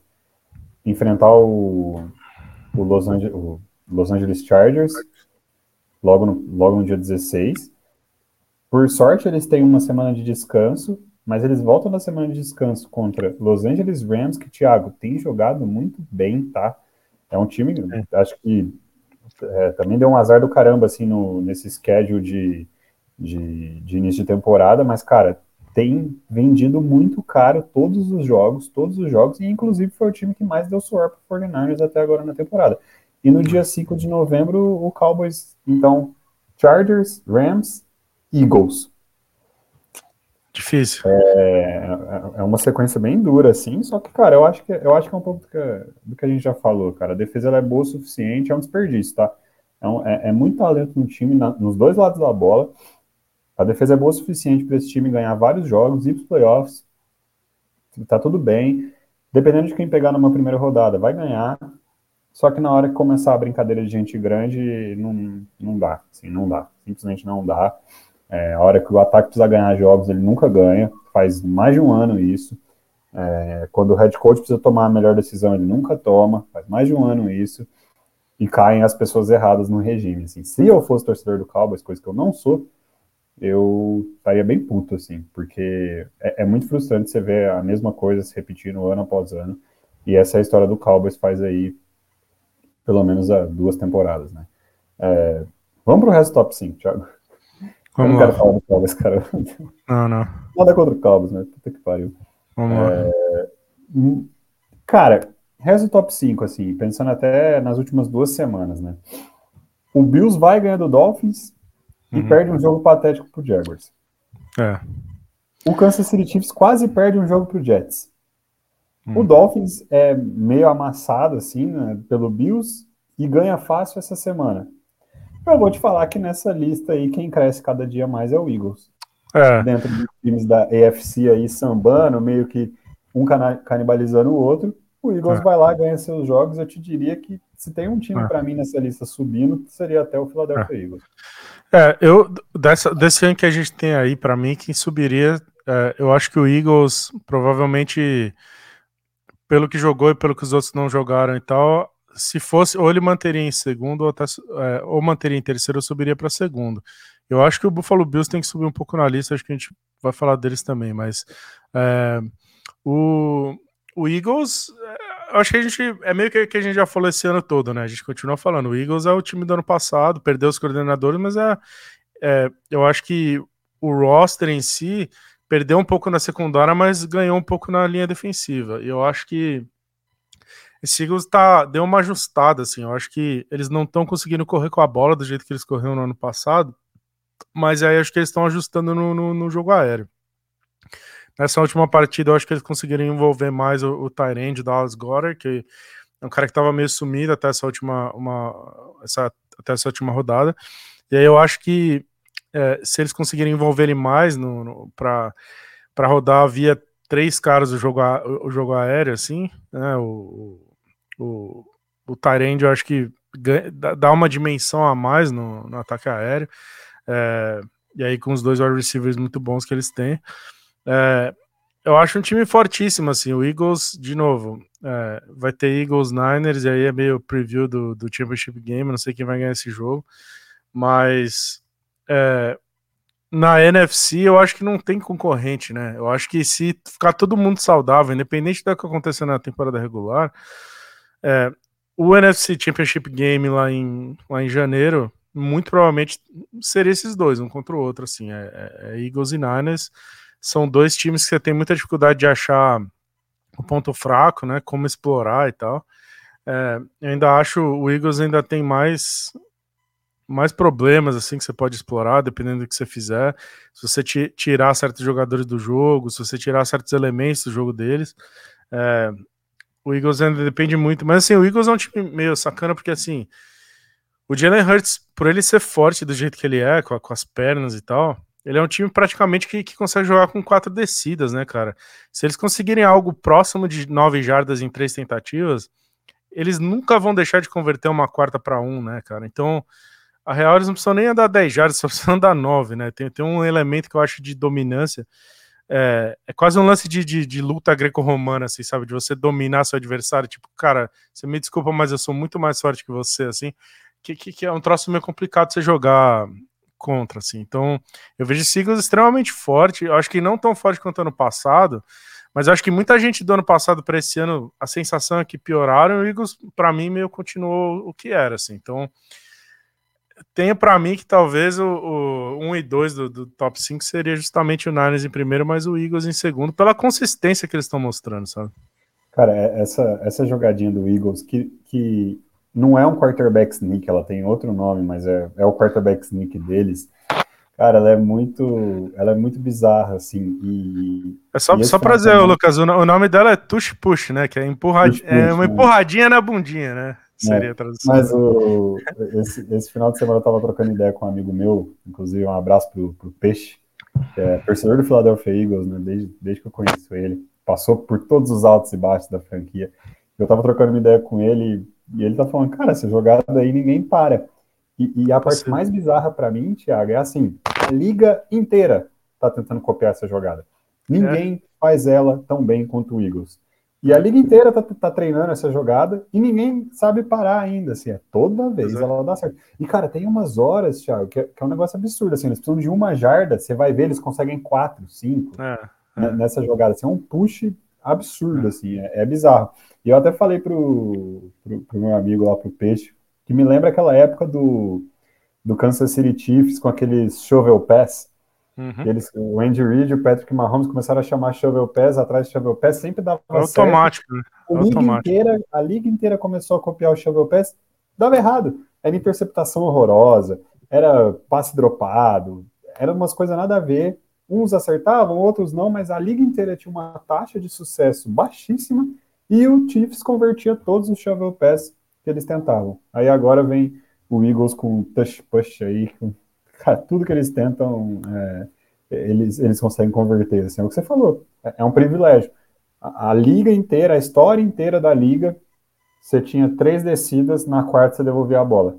enfrentar o, o, Los, Angeles, o Los Angeles Chargers logo no, logo no dia 16 por sorte, eles têm uma semana de descanso, mas eles voltam na semana de descanso contra Los Angeles Rams, que, Thiago, tem jogado muito bem, tá? É um time, é. acho que é, também deu um azar do caramba, assim, no, nesse schedule de, de, de início de temporada, mas, cara, tem vendido muito caro todos os jogos, todos os jogos, e inclusive foi o time que mais deu suor para o 49ers até agora na temporada. E no dia 5 de novembro, o Cowboys, então, Chargers, Rams Eagles. Difícil. É, é uma sequência bem dura, assim, só que, cara, eu acho que, eu acho que é um pouco do que, do que a gente já falou, cara. A defesa é boa o suficiente, é um desperdício, tá? É, um, é, é muito talento no time, na, nos dois lados da bola. A defesa é boa o suficiente para esse time ganhar vários jogos, ir para os playoffs. Tá tudo bem. Dependendo de quem pegar numa primeira rodada, vai ganhar. Só que na hora que começar a brincadeira de gente grande, não, não dá. Assim, não dá. Simplesmente não dá. É, a hora que o ataque precisa ganhar jogos, ele nunca ganha. Faz mais de um ano isso. É, quando o head coach precisa tomar a melhor decisão, ele nunca toma. Faz mais de um ano isso. E caem as pessoas erradas no regime. Assim. Se eu fosse torcedor do Cowboys, coisa que eu não sou, eu estaria bem puto, assim, porque é, é, muito frustrante você ver a mesma coisa se repetindo ano após ano. E essa é a história do Cowboys faz aí pelo menos há duas temporadas, né? É, vamos pro resto top 5, Thiago. Vamos eu não quero falar do Cowboys, cara. Não, não. Nada contra o Cowboys, né? Puta que pariu. Vamos é... lá. Hum, cara, resto top 5, assim, pensando até nas últimas duas semanas, né? O Bills vai ganhar do Dolphins e uhum. perde um jogo patético pro Jaguars. É. O Kansas City Chiefs quase perde um jogo pro Jets. Uhum. O Dolphins é meio amassado, assim, né, pelo Bills e ganha fácil essa semana. Eu vou te falar que nessa lista aí, quem cresce cada dia mais é o Eagles. É. Dentro dos times da AFC aí, sambando, meio que um canibalizando o outro. O Eagles é. vai lá, ganha seus jogos. Eu te diria que se tem um time é. para mim nessa lista subindo, seria até o Philadelphia é. Eagles. É, eu, dessa, desse ano que a gente tem aí, para mim, quem subiria, é, eu acho que o Eagles provavelmente, pelo que jogou e pelo que os outros não jogaram e tal, se fosse, ou ele manteria em segundo, ou, até, é, ou manteria em terceiro, ou subiria para segundo. Eu acho que o Buffalo Bills tem que subir um pouco na lista, acho que a gente vai falar deles também, mas é, o, o Eagles, é, acho que a gente, é meio que, que a gente já falou esse ano todo, né? A gente continua falando, o Eagles é o time do ano passado, perdeu os coordenadores, mas é, é eu acho que o roster em si perdeu um pouco na secundária, mas ganhou um pouco na linha defensiva. E eu acho que esse Eagles tá, deu uma ajustada, assim. Eu acho que eles não estão conseguindo correr com a bola do jeito que eles correram no ano passado, mas aí acho que eles estão ajustando no, no, no, jogo aéreo. Nessa última partida, eu acho que eles conseguiram envolver mais o, o Tyrande, Dallas Goddard, que é um cara que estava meio sumido até essa última, uma, essa, até essa última rodada. E aí eu acho que é, se eles conseguirem envolver ele mais no, no para rodar via três caras o jogo, o jogo aéreo, assim, né? O, o, o Tyrande, eu acho que dá uma dimensão a mais no, no ataque aéreo. É, e aí, com os dois wide receivers muito bons que eles têm. É, eu acho um time fortíssimo, assim. O Eagles, de novo, é, vai ter Eagles Niners, e aí é meio preview do, do Championship Game. Não sei quem vai ganhar esse jogo, mas é, na NFC eu acho que não tem concorrente, né? Eu acho que se ficar todo mundo saudável, independente do que acontecer na temporada regular, é, o NFC Championship Game lá em, lá em janeiro, muito provavelmente seria esses dois, um contra o outro, assim, é, é, é Eagles e Niners, são dois times que você tem muita dificuldade de achar o ponto fraco, né, como explorar e tal, é, eu ainda acho o Eagles ainda tem mais mais problemas assim que você pode explorar, dependendo do que você fizer. Se você tirar certos jogadores do jogo, se você tirar certos elementos do jogo deles, é, o Eagles ainda depende muito, mas assim, o Eagles é um time meio sacana, porque assim, o Jalen Hurts, por ele ser forte do jeito que ele é, com, com as pernas e tal, ele é um time praticamente que, que consegue jogar com quatro descidas, né, cara? Se eles conseguirem algo próximo de nove jardas em três tentativas, eles nunca vão deixar de converter uma quarta para um, né, cara? Então, a real eles não precisam nem andar 10 jardas, (laughs) só precisam andar 9, né? Tem, tem um elemento que eu acho de dominância. É, é quase um lance de, de, de luta greco-romana, assim, sabe? De você dominar seu adversário. Tipo, cara, você me desculpa, mas eu sou muito mais forte que você, assim. Que, que, que é um troço meio complicado você jogar contra, assim. Então, eu vejo Seagulls extremamente forte. Eu acho que não tão forte quanto ano passado, mas acho que muita gente do ano passado para esse ano, a sensação é que pioraram. E o Eagles, para mim, meio continuou o que era, assim. Então, tenho para mim que talvez o, o 1 e 2 do, do, top 5 seria justamente o Niners em primeiro, mas o Eagles em segundo, pela consistência que eles estão mostrando, sabe? Cara, é, essa, essa jogadinha do Eagles, que, que não é um quarterback sneak, ela tem outro nome, mas é, é o quarterback sneak deles. Cara, ela é muito, ela é muito bizarra, assim. E, é só, só pra dizer, também... Lucas, o nome dela é Tush Push, né? Que é, empurrad... Push, é uma né? empurradinha na bundinha, né? Seria é, a tradução. Mas o, esse, esse, final de semana eu tava trocando ideia com um amigo meu, inclusive um abraço pro, pro Peixe, que é torcedor do Philadelphia Eagles, né? Desde, desde que eu conheço ele. Passou por todos os altos e baixos da franquia. Eu tava trocando uma ideia com ele e ele tá falando, cara, essa jogada aí ninguém para. E, e a parte mais bizarra para mim, Thiago, é assim: a liga inteira tá tentando copiar essa jogada. Ninguém é. faz ela tão bem quanto o Eagles. E a liga inteira tá, tá, treinando essa jogada e ninguém sabe parar ainda, assim, é toda vez Exato. ela dá certo. E, cara, tem umas horas, Thiago, que é, que é, um negócio absurdo, assim, eles precisam de uma jarda, você vai ver, eles conseguem quatro, cinco é, é. nessa jogada, assim, é um push absurdo, é. assim, é, é, bizarro. E eu até falei pro, pro, pro, meu amigo lá, pro Peixe, que me lembra aquela época do, do Kansas City Chiefs com aqueles shovel pass, Uhum. Eles, o Andy Reid e o Patrick Mahomes começaram a chamar Shovel Pass atrás de Shovel Pass, sempre dava é automático, né? A, liga Inteira, a liga inteira começou a copiar o Shovel Pass, dava errado. Era interceptação horrorosa, era passe dropado, eram umas coisas nada a ver. Uns acertavam, outros não, mas a liga inteira tinha uma taxa de sucesso baixíssima e o Chiefs convertia todos os Shovel Pass que eles tentavam. Aí agora vem o Eagles com touch push aí, com cara, tudo que eles tentam, é, eles, eles conseguem converter. Assim, é o que você falou, é, é um privilégio. A, a, liga inteira, a história inteira da liga, você tinha três descidas, na quarta você devolvia a bola.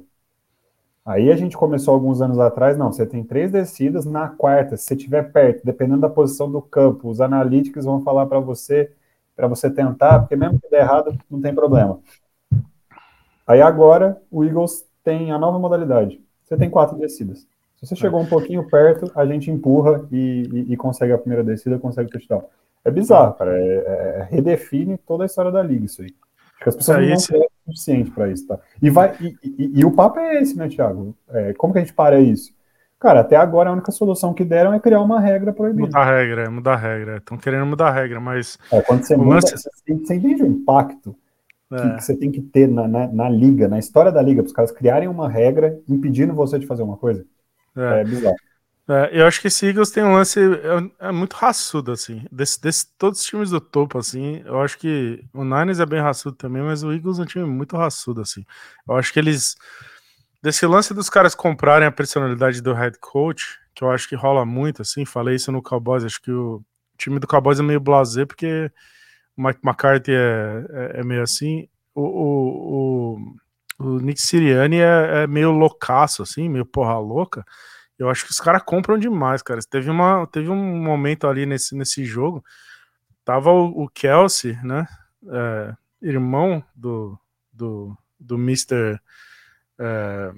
Aí a gente começou alguns anos atrás, não, você tem três descidas, na quarta, se você estiver perto, dependendo da posição do campo, os analíticos vão falar para você, para você tentar, porque mesmo que der errado, não tem problema. Aí agora o Eagles tem a nova modalidade. Você tem quatro descidas. Se você chegou um pouquinho perto, a gente empurra e, e, e consegue a primeira descida, consegue o touchdown. É bizarro, cara. É, é, é, redefine toda a história da liga isso aí. Acho que as pessoas é não vão o suficiente para isso, tá? E, vai, e, e, o papo é esse, né, Thiago? É, como que a gente para isso? Cara, até agora a única solução que deram é criar uma regra proibida. Mudar a regra, é mudar a regra. Estão querendo mudar a regra, mas. Quando você muda, lance... você, você entende o impacto que, que, você tem que ter na, na, na liga, na história da liga, para os caras criarem uma regra impedindo você de fazer uma coisa? É, é bizarro. É, eu acho que esse Eagles tem um lance é, é, muito raçudo, assim. Desse, desse, todos os times do topo, assim, eu acho que o Niners é bem raçudo também, mas o Eagles é um time muito raçudo, assim. Eu acho que eles. Desse lance dos caras comprarem a personalidade do head coach, que eu acho que rola muito, assim, falei isso no Cowboys, acho que o time do Cowboys é meio blasé, porque o Mike McCarthy é, é, é meio assim. O, o, o o Nick Siriani é, é, meio loucaço, assim, meio porra louca. Eu acho que os caras compram demais, cara. Teve, uma, teve um momento ali nesse, nesse jogo, tava o, o Kelsey, né? É, irmão do, do, do Mr. É,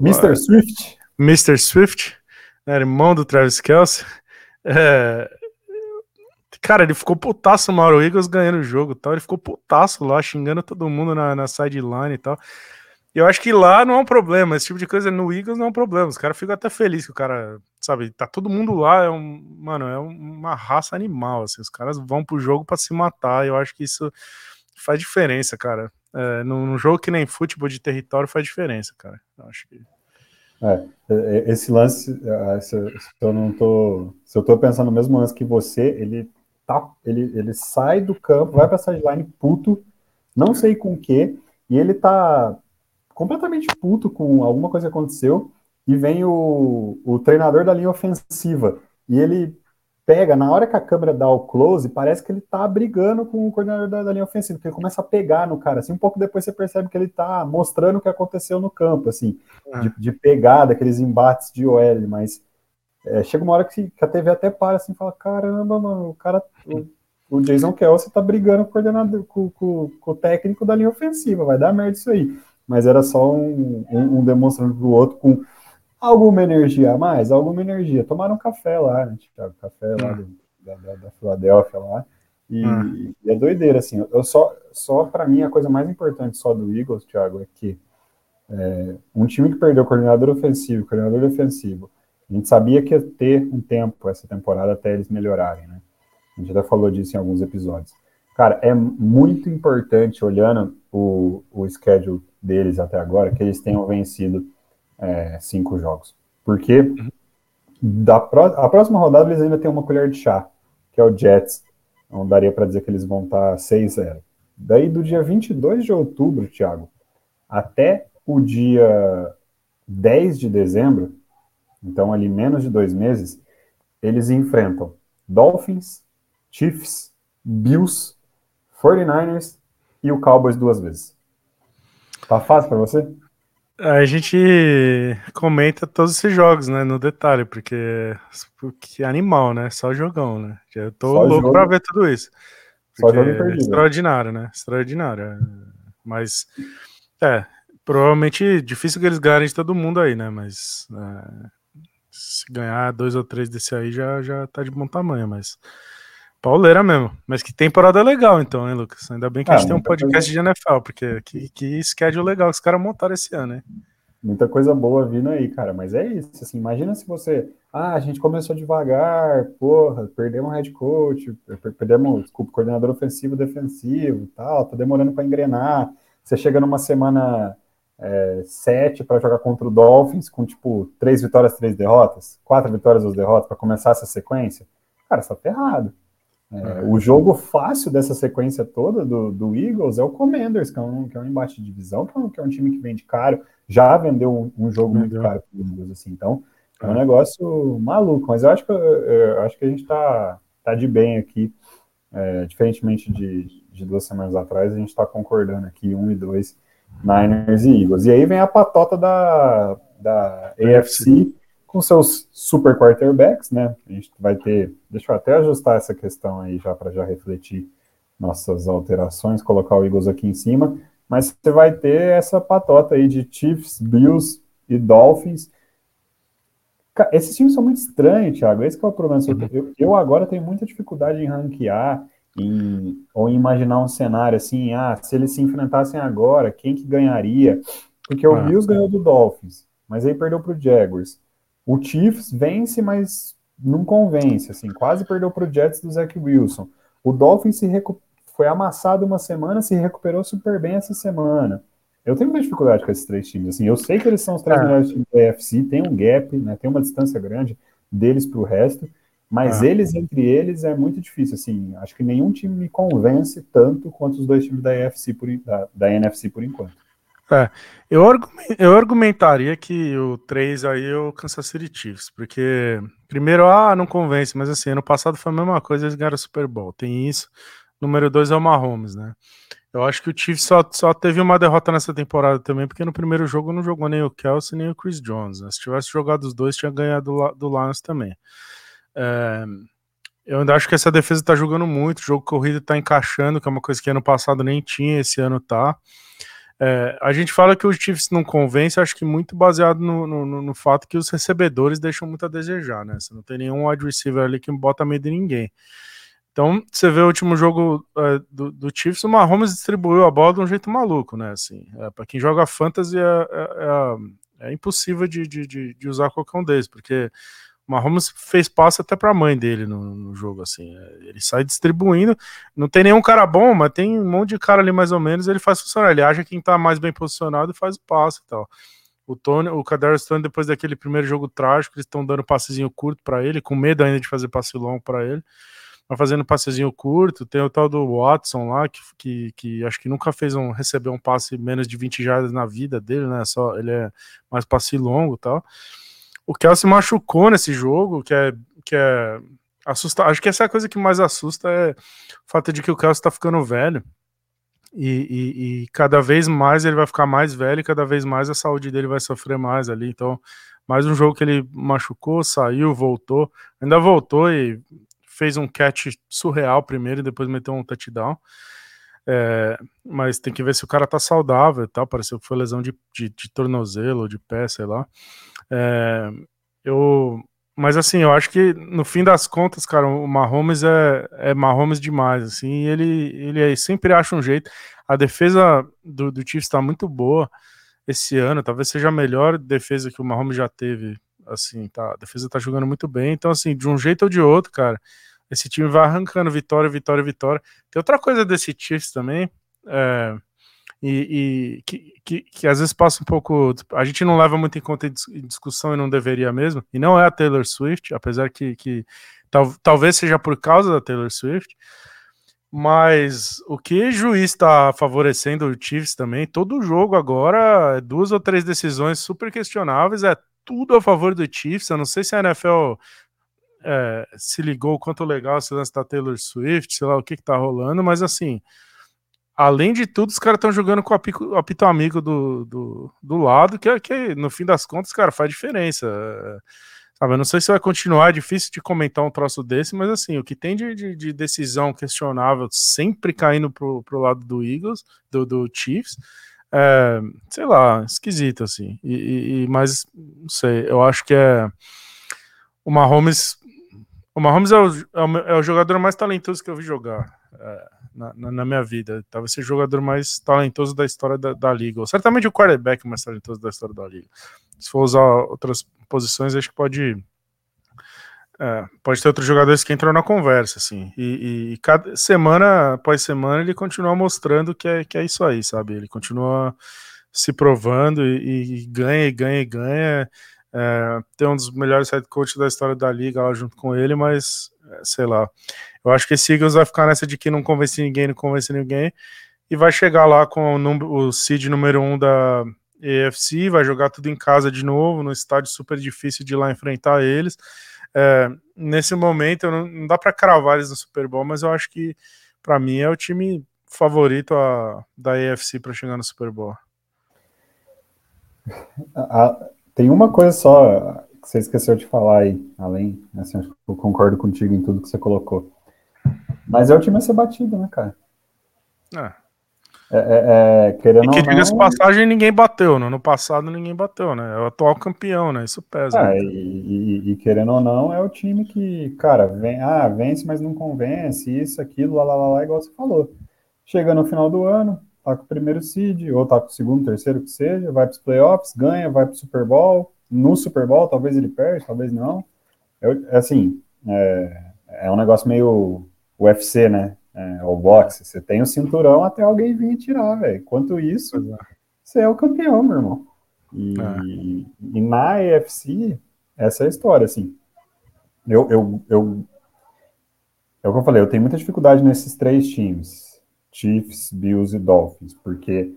Mr. Swift. Mr. Swift, né, irmão do Travis Kelsey. É, Cara, ele ficou putaço, o Mauro Eagles ganhando o jogo e tal. Ele ficou putaço lá, xingando todo mundo na, na sideline e tal. Eu acho que lá não é um problema. Esse tipo de coisa no Eagles não é um problema. Os caras ficam até felizes que o cara, sabe, tá todo mundo lá. É um, mano, é uma raça animal. Assim, os caras vão pro jogo para se matar. Eu acho que isso faz diferença, cara. É, num, jogo que nem futebol de território faz diferença, cara. Eu acho que. É, é, é esse lance, se eu não tô, se eu tô pensando no mesmo lance que você, ele tá, ele, ele sai do campo, vai para sideline puto, não sei com o que, e ele tá completamente puto com alguma coisa que aconteceu, e vem o, o treinador da linha ofensiva. E ele pega, na hora que a câmera dá o close, parece que ele tá brigando com o coordenador da, da, linha ofensiva, porque ele começa a pegar no cara, assim, um pouco depois você percebe que ele tá mostrando o que aconteceu no campo, assim, ah. de, de pegar daqueles embates de OL, mas é, chega uma hora que, que, a TV até para, assim, fala, caramba, mano, o cara, o, o Jason Kelsey tá brigando com o coordenador, com, com, com, o técnico da linha ofensiva, vai dar merda isso aí. Mas era só um, um, um demonstrando pro outro com alguma energia a mais, alguma energia. Tomaram um café lá, né, Thiago? Café lá hum. do, da, da, da, Filadélfia lá. E, hum. e, é doideira, assim. Eu só, só para mim, a coisa mais importante só do Eagles, Thiago, é que é, um time que perdeu coordenador ofensivo, coordenador defensivo, a gente sabia que ia ter um tempo essa temporada até eles melhorarem, né? A gente já falou disso em alguns episódios. Cara, é muito importante, olhando o, o schedule deles até agora, que eles tenham vencido é, cinco jogos. Porque da pró a próxima rodada eles ainda têm uma colher de chá, que é o Jets. Não daria para dizer que eles vão estar 6-0. Daí do dia 22 de outubro, Thiago, até o dia 10 de dezembro, então ali menos de dois meses, eles enfrentam Dolphins, Chiefs, Bills, 49ers e o Cowboys duas vezes. Tá fácil para você? A gente comenta todos esses jogos, né, no detalhe, porque, porque é animal, né? Só jogão, né? Eu tô Só louco jogo. pra ver tudo isso. Só jogo é extraordinário, né? Extraordinário. Mas, é, provavelmente difícil que eles ganhem de todo mundo aí, né? Mas é, se ganhar dois ou três desse aí já, já tá de bom tamanho, mas pauleira mesmo. Mas que temporada legal, então, hein, Lucas? Ainda bem que ah, a gente tem um podcast coisa... de NFL, porque que, que schedule legal que os caras montaram esse ano, hein? Muita coisa boa vindo aí, cara, mas é isso, assim, imagina se você, ah, a gente começou devagar, porra, perdemos um head coach, perdemos, desculpa, coordenador ofensivo, defensivo, tal, tá demorando para engrenar, você chega numa semana é, sete para jogar contra o Dolphins, com, tipo, três vitórias, três derrotas, quatro vitórias, duas derrotas, para começar essa sequência, cara, você tá errado. É, o jogo fácil dessa sequência toda do, do Eagles é o Commanders, que é, um, que é um embate de divisão, que é um, que é um time que vende caro, já vendeu um, um jogo muito caro para o Eagles, assim, então é um é. negócio maluco, mas eu acho que, eu acho que a gente está tá de bem aqui, é, diferentemente de, de duas semanas atrás, a gente está concordando aqui, um e dois, Niners e Eagles. E aí vem a patota da, da AFC, com seus super quarterbacks, né? A gente vai ter. Deixa eu até ajustar essa questão aí já para já refletir nossas alterações, colocar o Eagles aqui em cima. Mas você vai ter essa patota aí de Chiefs, Bills e Dolphins. Esses times são muito estranhos, Thiago. Esse é o problema. Uhum. Eu, eu, agora tenho muita dificuldade em ranquear em, ou em imaginar um cenário assim, ah, se eles se enfrentassem agora, quem que ganharia? Porque o ah, Bills ganhou do Dolphins, mas aí perdeu para o Jaguars. O Chiefs vence, mas não convence, assim, quase perdeu para o Jets do Zach Wilson. O Dolphins se foi amassado uma semana, se recuperou super bem essa semana. Eu tenho muita dificuldade com esses três times. Assim, eu sei que eles são os três é. melhores times da AFC, tem um gap, né, tem uma distância grande deles para o resto, mas é. eles entre eles é muito difícil. Assim, acho que nenhum time me convence tanto quanto os dois times da AFC por, da, da NFC por enquanto. É, eu, eu argumentaria que o 3 aí é o Kansas City Chiefs, porque primeiro, ah, não convence, mas assim, ano passado foi a mesma coisa, eles ganharam o Super Bowl, tem isso. Número 2 é o Mahomes, né? Eu acho que o Chiefs só, só teve uma derrota nessa temporada também, porque no primeiro jogo não jogou nem o Kelsey nem o Chris Jones. Né? Se tivesse jogado os dois, tinha ganhado do, do Lions também. É, eu ainda acho que essa defesa tá jogando muito, o jogo corrido tá encaixando, que é uma coisa que ano passado nem tinha, esse ano tá. É, a gente fala que o Chiefs não convence, acho que muito baseado no, no, no, fato que os recebedores deixam muito a desejar, né? Você não tem nenhum wide receiver ali que bota medo em ninguém. Então, você vê o último jogo é, do, do, Chiefs, o Mahomes distribuiu a bola de um jeito maluco, né? Assim, é, para quem joga fantasy é, é, é, é impossível de, de, de, usar qualquer um deles, porque Mahomes fez passe até para a mãe dele no, no, jogo, assim. É, ele sai distribuindo. Não tem nenhum cara bom, mas tem um monte de cara ali mais ou menos. Ele faz funcionar. Ele acha quem tá mais bem posicionado e faz o passe e tal. O Tony, o Kadarius Tony, depois daquele primeiro jogo trágico, eles estão dando passezinho curto para ele, com medo ainda de fazer passe longo para ele. vai fazendo passezinho curto. Tem o tal do Watson lá, que, que, que acho que nunca fez um, recebeu um passe menos de 20 jardas na vida dele, né? Só, ele é mais passe longo e tal. O Kelsey machucou nesse jogo, que é, que é assusta. Acho que essa é a coisa que mais assusta é o fato de que o Kelsey tá ficando velho. E, e, e, cada vez mais ele vai ficar mais velho e cada vez mais a saúde dele vai sofrer mais ali. Então, mais um jogo que ele machucou, saiu, voltou, ainda voltou e fez um catch surreal primeiro e depois meteu um touchdown. É, mas tem que ver se o cara tá saudável e tal. Pareceu que foi lesão de, de, de tornozelo, de pé, sei lá. É, eu, mas assim, eu acho que no fim das contas, cara, o Mahomes é, é Mahomes demais, assim, ele, ele sempre acha um jeito. A defesa do, do Chiefs tá muito boa esse ano, talvez seja a melhor defesa que o Mahomes já teve, assim, tá, a defesa tá jogando muito bem, então assim, de um jeito ou de outro, cara, esse time vai arrancando vitória, vitória, vitória. Tem outra coisa desse Chiefs também, é, e, e que, que, que, às vezes passa um pouco. A gente não leva muito em conta em discussão e não deveria mesmo, e não é a Taylor Swift, apesar que, que tal, talvez seja por causa da Taylor Swift. Mas o que juiz está favorecendo o Chiefs também, todo jogo agora, duas ou três decisões super questionáveis, é tudo a favor do Chiefs. Eu não sei se a NFL é, se ligou quanto legal esse lance da Taylor Swift, sei lá o que, que tá rolando, mas assim, além de tudo, os caras estão jogando com o apito amigo do, do, do lado, que, é, que no fim das contas, cara, faz diferença. Sabe, eu não sei se vai continuar, é difícil de comentar um troço desse, mas assim, o que tem de, de, de decisão questionável sempre caindo pro, pro lado do Eagles, do, do Chiefs, é, sei lá, esquisito, assim. E, e, mas, não sei, eu acho que é. O Mahomes. O Mahomes é o, é o, é o jogador mais talentoso que eu vi jogar. É, na, na, minha vida. Talvez ser o jogador mais talentoso da história da, da liga. Ou certamente o quarterback mais talentoso da história da liga. Se for usar outras posições, acho que pode. É, pode ter outros jogadores que entram na conversa, assim. E, e, cada semana após semana ele continua mostrando que é, que é isso aí, sabe? Ele continua se provando e, e ganha, e ganha, e ganha. É, tem um dos melhores head coaches da história da liga lá junto com ele, mas é, sei lá. Eu acho que esse Eagles vai ficar nessa de que não convence ninguém, não convence ninguém, e vai chegar lá com o, o seed número um da EFC, vai jogar tudo em casa de novo, no estádio super difícil de lá enfrentar eles. É, nesse momento, não, não dá para cravar eles no Super Bowl, mas eu acho que, para mim, é o time favorito a, da EFC para chegar no Super Bowl. tem uma coisa só que você esqueceu de falar aí, além, assim, eu concordo contigo em tudo que você colocou. Mas é o time a ser batido, né, cara? É. É, é, é querendo e que diga passagem, ninguém bateu. No ano passado, ninguém bateu, né? É o atual campeão, né? Isso pesa. É, e, e, e, querendo ou não, é o time que, cara, vem, ah, vence, mas não convence, isso, aquilo, lá, lá, lá, lá, igual você falou. Chega no final do ano, tá com o primeiro seed, ou tá com o segundo, terceiro, que seja, vai para os playoffs, ganha, vai para o Super Bowl. No Super Bowl, talvez ele perde, talvez não. É, assim, é, é um negócio meio UFC, né? É, o boxe, você tem o cinturão até alguém vir tirar, velho. Enquanto isso, é. você é o campeão, meu irmão. E, é. e, na EFC, essa é a história, assim. Eu, eu, eu, é o que eu falei, eu tenho muita dificuldade nesses três times, Chiefs, Bills e Dolphins, porque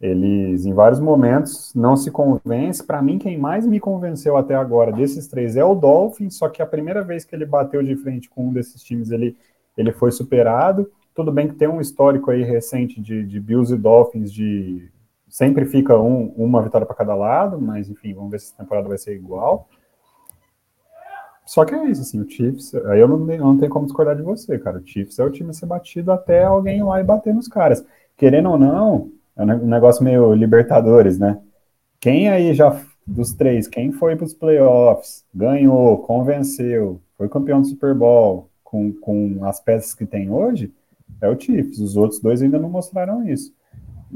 eles, em vários momentos, não se convencem. Para mim, quem mais me convenceu até agora desses três é o Dolphins, só que a primeira vez que ele bateu de frente com um desses times, ele ele foi superado. Tudo bem que tem um histórico aí recente de, de Bills e Dolphins de sempre fica um, uma vitória para cada lado, mas enfim, vamos ver se essa temporada vai ser igual. Só que é isso, assim, o Chiefs, aí eu não, não tenho como discordar de você, cara. O Chiefs é o time a ser batido até alguém ir lá e bater nos caras. Querendo ou não, é um negócio meio Libertadores, né? Quem aí já, dos três, quem foi para os playoffs, ganhou, convenceu, foi campeão do Super Bowl, com, com as peças que tem hoje é o Chiefs. Os outros dois ainda não mostraram isso.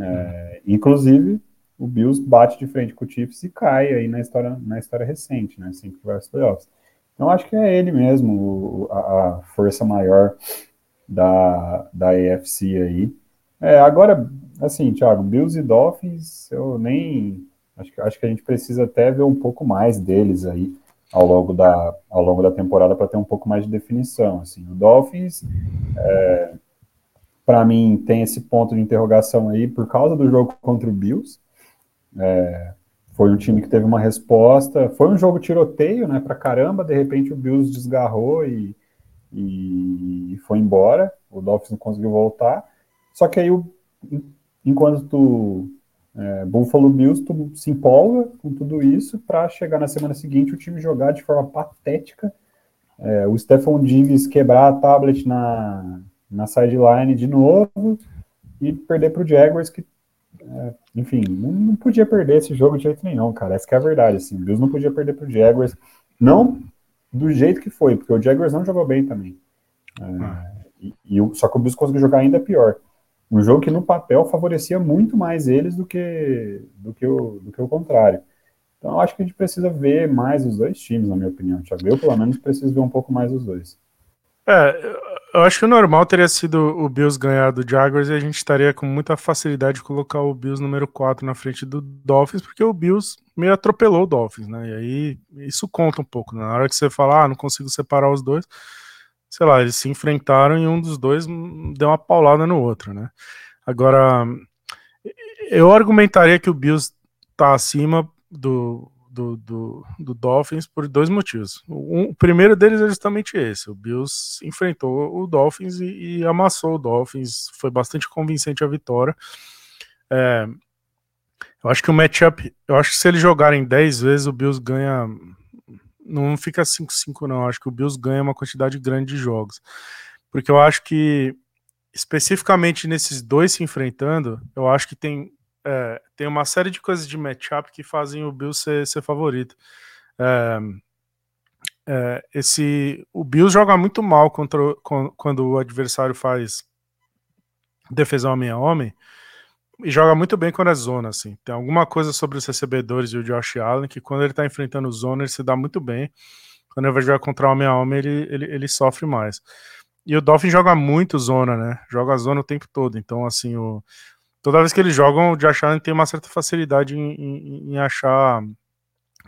É, inclusive, o Bills bate de frente com o Chiefs e cai aí na história, na história recente, né? Sempre que vai aos playoffs. Então, acho que é ele mesmo, o, a, a, força maior da, da EFC aí. É, agora, assim, Thiago, Bills e Dolphins, eu nem. Acho acho que a gente precisa até ver um pouco mais deles aí ao longo da, ao longo da temporada para ter um pouco mais de definição. Assim. O Dolphins, é, para mim, tem esse ponto de interrogação aí por causa do jogo contra o Bills. É, foi um time que teve uma resposta. Foi um jogo tiroteio, né? Para caramba. De repente o Bills desgarrou e, e, foi embora. O Dolphins não conseguiu voltar. Só que aí, enquanto é, Buffalo Bills tu se empolga com tudo isso para chegar na semana seguinte o time jogar de forma patética. É, o Stephon Diggs quebrar a tablet na, na sideline de novo e perder para o Jaguars, que é, enfim, não, não, podia perder esse jogo de jeito nenhum, cara. Essa é a verdade, assim. O Bills não podia perder pro Jaguars. Não do jeito que foi, porque o Jaguars não jogou bem também. É, ah. e, e, só que o Bills conseguiu jogar ainda pior. Um jogo que no papel favorecia muito mais eles do que, do que, o, do que o contrário. Então eu acho que a gente precisa ver mais os dois times, na minha opinião. Thiago, eu pelo menos preciso ver um pouco mais os dois. É, eu acho que o normal teria sido o Bills ganhar do Jaguars e a gente estaria com muita facilidade de colocar o Bills número 4 na frente do Dolphins, porque o Bills meio atropelou o Dolphins, né? E aí isso conta um pouco. Né? Na hora que você fala, ah, não consigo separar os dois, sei lá, eles se enfrentaram e um dos dois deu uma paulada no outro, né? Agora, eu argumentaria que o Bills tá acima do, do, do, do Dolphins por dois motivos. Um, o primeiro deles é justamente esse: o Bills enfrentou o Dolphins e, e amassou o Dolphins, foi bastante convincente a vitória. É, eu acho que o matchup, eu acho que se eles jogarem 10 vezes, o Bills ganha. Não fica 5-5, não. Acho que o Bills ganha uma quantidade grande de jogos. Porque eu acho que, especificamente nesses dois se enfrentando, eu acho que tem é, tem uma série de coisas de matchup que fazem o Bills ser, ser favorito. É, é, esse, o Bills joga muito mal contra, quando o adversário faz defesa homem a homem e joga muito bem quando é zona, assim. Tem alguma coisa sobre os recebedores e o Josh Allen que quando ele tá enfrentando zona ele se dá muito bem. Quando ele vai jogar contra homem a homem ele, ele, ele sofre mais. E o Dolphin joga muito zona, né? Joga zona o tempo todo. Então, assim, o, toda vez que eles jogam, o Josh Allen tem uma certa facilidade em, em, em achar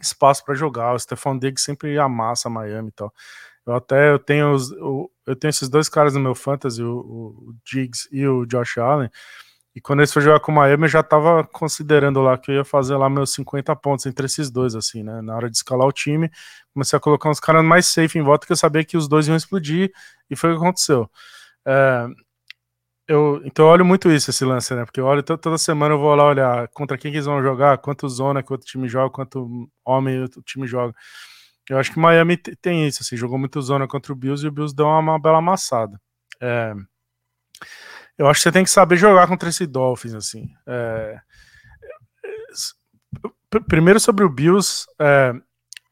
espaço para jogar. O Stephon Diggs sempre amassa Miami e tal. Eu até eu tenho, os, eu tenho esses dois caras no meu fantasy, o, o Diggs e o Josh Allen. E quando eles foram jogar com o Miami, eu já tava considerando lá que eu ia fazer lá meus 50 pontos entre esses dois, assim, né? Na hora de escalar o time, comecei a colocar uns caras mais safe em volta, que eu sabia que os dois iam explodir, e foi o que aconteceu. É, eu, então eu olho muito isso, esse lance, né? Porque eu olho toda semana eu vou lá olhar contra quem que eles vão jogar, quanto zona que outro time joga, quanto homem o time joga. Eu acho que Miami tem isso, assim, jogou muito zona contra o Bills e o Bills deu uma, uma bela amassada. É, eu acho que você tem que saber jogar contra esse Dolphins, assim. É, primeiro sobre o Bills, é,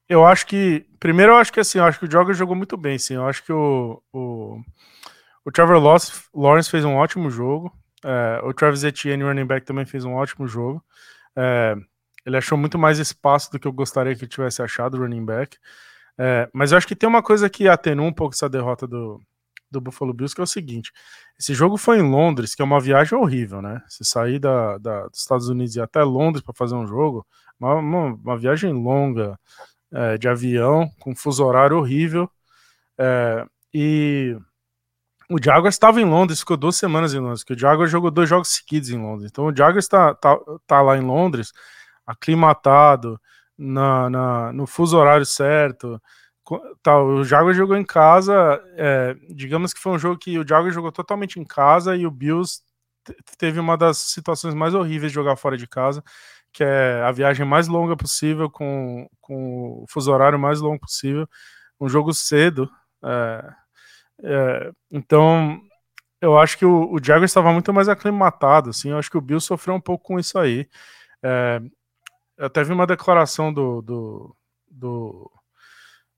eu acho que. Primeiro, eu acho que assim, eu acho que o Jogger jogou muito bem, sim. Eu acho que o, o o Trevor Lawrence fez um ótimo jogo. É, o Travis Etienne, running back, também fez um ótimo jogo. É, ele achou muito mais espaço do que eu gostaria que ele tivesse achado, running back. É, mas eu acho que tem uma coisa que atenua um pouco essa derrota do, do Buffalo Bills, que é o seguinte: esse jogo foi em Londres, que é uma viagem horrível, né? Você sair da, da dos Estados Unidos e até Londres para fazer um jogo, uma, uma, uma viagem longa é, de avião, com fuso horário horrível. É, e o Jaguars estava em Londres, ficou duas semanas em Londres, que o Jaguars jogou dois jogos seguidos em Londres. Então o Jaguars está tá, tá lá em Londres, aclimatado, na, na, no fuso horário certo. Tá, o Jaguars jogou em casa, é, digamos que foi um jogo que o Jaguars jogou totalmente em casa e o Bills teve uma das situações mais horríveis de jogar fora de casa, que é a viagem mais longa possível, com, com o fuso horário mais longo possível, um jogo cedo. É, é, então, eu acho que o, o Jaguars estava muito mais aclimatado, assim, eu acho que o Bill sofreu um pouco com isso aí. É, eu até vi uma declaração do, do, do,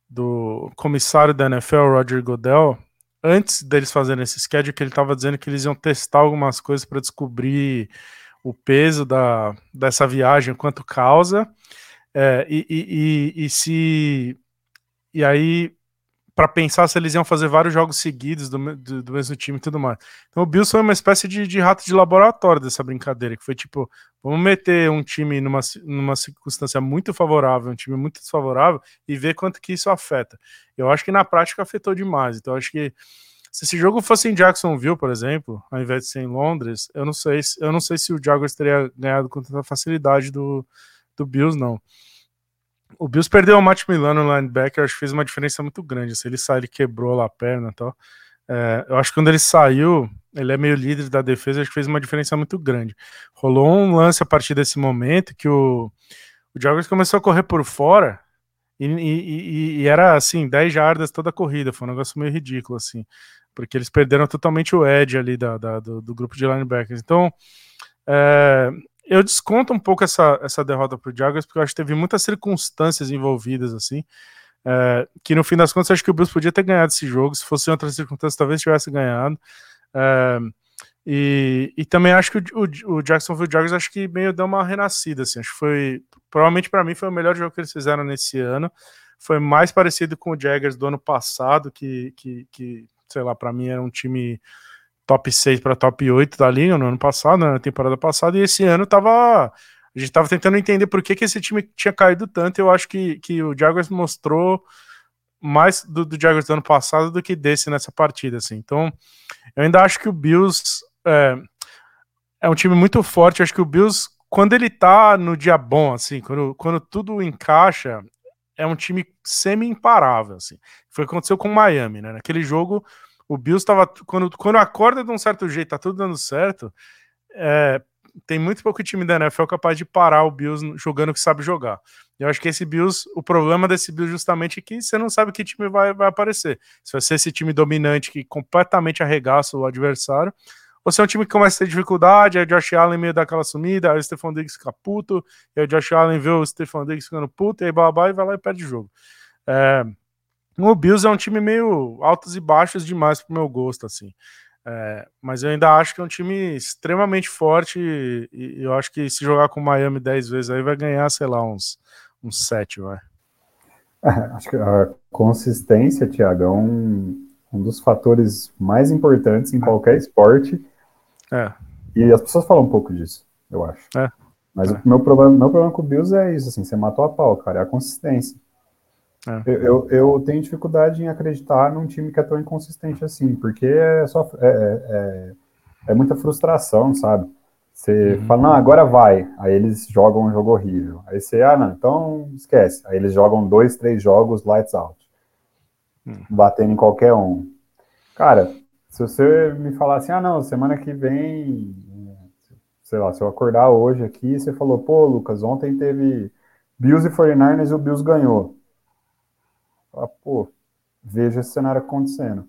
do comissário da NFL, Roger Godell, antes deles fazerem esse schedule, que ele estava dizendo que eles iam testar algumas coisas para descobrir o peso da, dessa viagem, quanto causa, é, e, e, e, e, se. E aí para pensar se eles iam fazer vários jogos seguidos do, do, do, mesmo time e tudo mais. Então o Bills foi uma espécie de, de, rato de laboratório dessa brincadeira, que foi tipo, vamos meter um time numa, numa circunstância muito favorável, um time muito desfavorável, e ver quanto que isso afeta. Eu acho que na prática afetou demais. Então acho que se esse jogo fosse em Jacksonville, por exemplo, ao invés de ser em Londres, eu não sei, eu não sei se o Jaguars teria ganhado com tanta facilidade do, do Bills, não. O Bills perdeu o Matt Milano no linebacker, acho que fez uma diferença muito grande. Se ele saiu, ele quebrou lá a perna e tal. É, eu acho que quando ele saiu, ele é meio líder da defesa, acho que fez uma diferença muito grande. Rolou um lance a partir desse momento que o, o Jaguars começou a correr por fora e, e, e, era assim, 10 jardas toda a corrida, foi um negócio meio ridículo, assim, porque eles perderam totalmente o edge ali da, da do, do, grupo de linebackers. Então, é, eu desconto um pouco essa, essa derrota para o Jaguars, porque eu acho que teve muitas circunstâncias envolvidas, assim, é, que no fim das contas, acho que o Bills podia ter ganhado esse jogo, se fosse em outras circunstâncias, talvez tivesse ganhado. É, e, e também acho que o, o, o Jacksonville Jaguars acho que meio deu uma renascida, assim, acho que foi, provavelmente para mim foi o melhor jogo que eles fizeram nesse ano, foi mais parecido com o Jaguars do ano passado, que, que, que sei lá, para mim era um time top 6 para top 8 da liga no ano passado, né, na temporada passada, e esse ano tava. A gente tava tentando entender por que, que esse time tinha caído tanto. Eu acho que, que o Jaguars mostrou mais do, do Jaguars do ano passado do que desse nessa partida, assim. Então, eu ainda acho que o Bills é, é um time muito forte. Eu acho que o Bills, quando ele tá no dia bom, assim, quando, quando tudo encaixa, é um time semi-imparável, assim. Foi o que aconteceu com o Miami, né? Naquele jogo, o Bills estava. Quando, quando acorda de um certo jeito, tá tudo dando certo. É, tem muito pouco time da NFL capaz de parar o Bills jogando o que sabe jogar. Eu acho que esse Bills, o problema desse Bills justamente é que você não sabe que time vai, vai aparecer. Se vai ser esse time dominante que completamente arregaça o adversário, ou se é um time que começa a ter dificuldade, aí o Josh Allen meio daquela sumida, aí o Stephon Diggs fica puto, aí o Josh Allen vê o Stephon Diggs ficando puto, e aí babá, e vai lá e perde o jogo. É, o Bills é um time meio altos e baixos demais pro meu gosto, assim. É, mas eu ainda acho que é um time extremamente forte e, e, eu acho que se jogar com o Miami 10 vezes aí vai ganhar, sei lá, uns, uns 7, vai. É, acho que a consistência, Thiago, é um, um dos fatores mais importantes em qualquer esporte. É. E as pessoas falam um pouco disso, eu acho. É. Mas o meu problema, meu problema com o Bills é isso, assim, você matou a pau, cara, é a consistência. É. Eu, eu, tenho dificuldade em acreditar num time que é tão inconsistente assim, porque é, só, é, é, é muita frustração, sabe? Você uhum. fala, não, agora vai. Aí eles jogam um jogo horrível. Aí você, ah, não, então esquece. Aí eles jogam dois, três jogos lights out. Uhum. Batendo em qualquer um. Cara, se você me falar assim, ah, não, semana que vem, sei lá, se eu acordar hoje aqui, você falou, pô, Lucas, ontem teve Bills e 49ers e o Bills ganhou. Fala, pô, veja esse cenário acontecendo.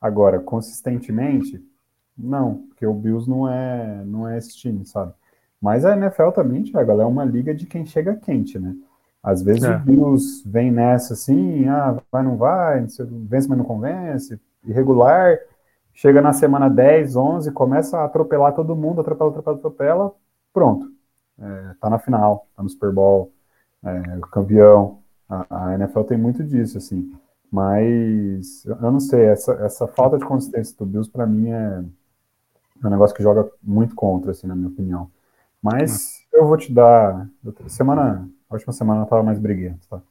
Agora, consistentemente, não, porque o Bills não é, não é esse time, sabe? Mas a NFL também, Thiago, ela é uma liga de quem chega quente, né? Às vezes é. o Bills vem nessa assim, ah, vai, não vai, vence, mas não convence, irregular, chega na semana 10, 11, começa a atropelar todo mundo, atropela, atropela, atropela, pronto. É, tá na final, tá no Super Bowl, é, campeão. A, a, NFL tem muito disso, assim. Mas eu não sei, essa, essa falta de consistência do Bills, para mim, é, é um negócio que joga muito contra, assim, na minha opinião. Mas eu vou te dar. Semana, a última semana eu tava mais briguento, tá?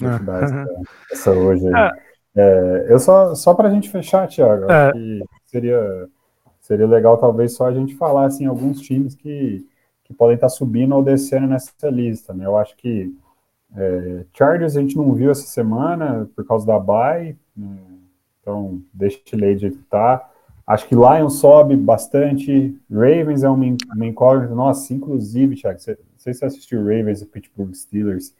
Vou te dar essa, essa hoje aí. É. é, eu só, só pra gente fechar, Thiago, é. que seria, seria legal talvez só a gente falar assim, alguns times que, que podem estar tá subindo ou descendo nessa lista, né? Eu acho que é, Chargers a gente não viu essa semana por causa da bye, né? então deixa ele aí de tá. Acho que Lions sobe bastante, Ravens é uma, uma incógnita, nossa, inclusive, Thiago, não sei se você assistiu Ravens e Pittsburgh Steelers,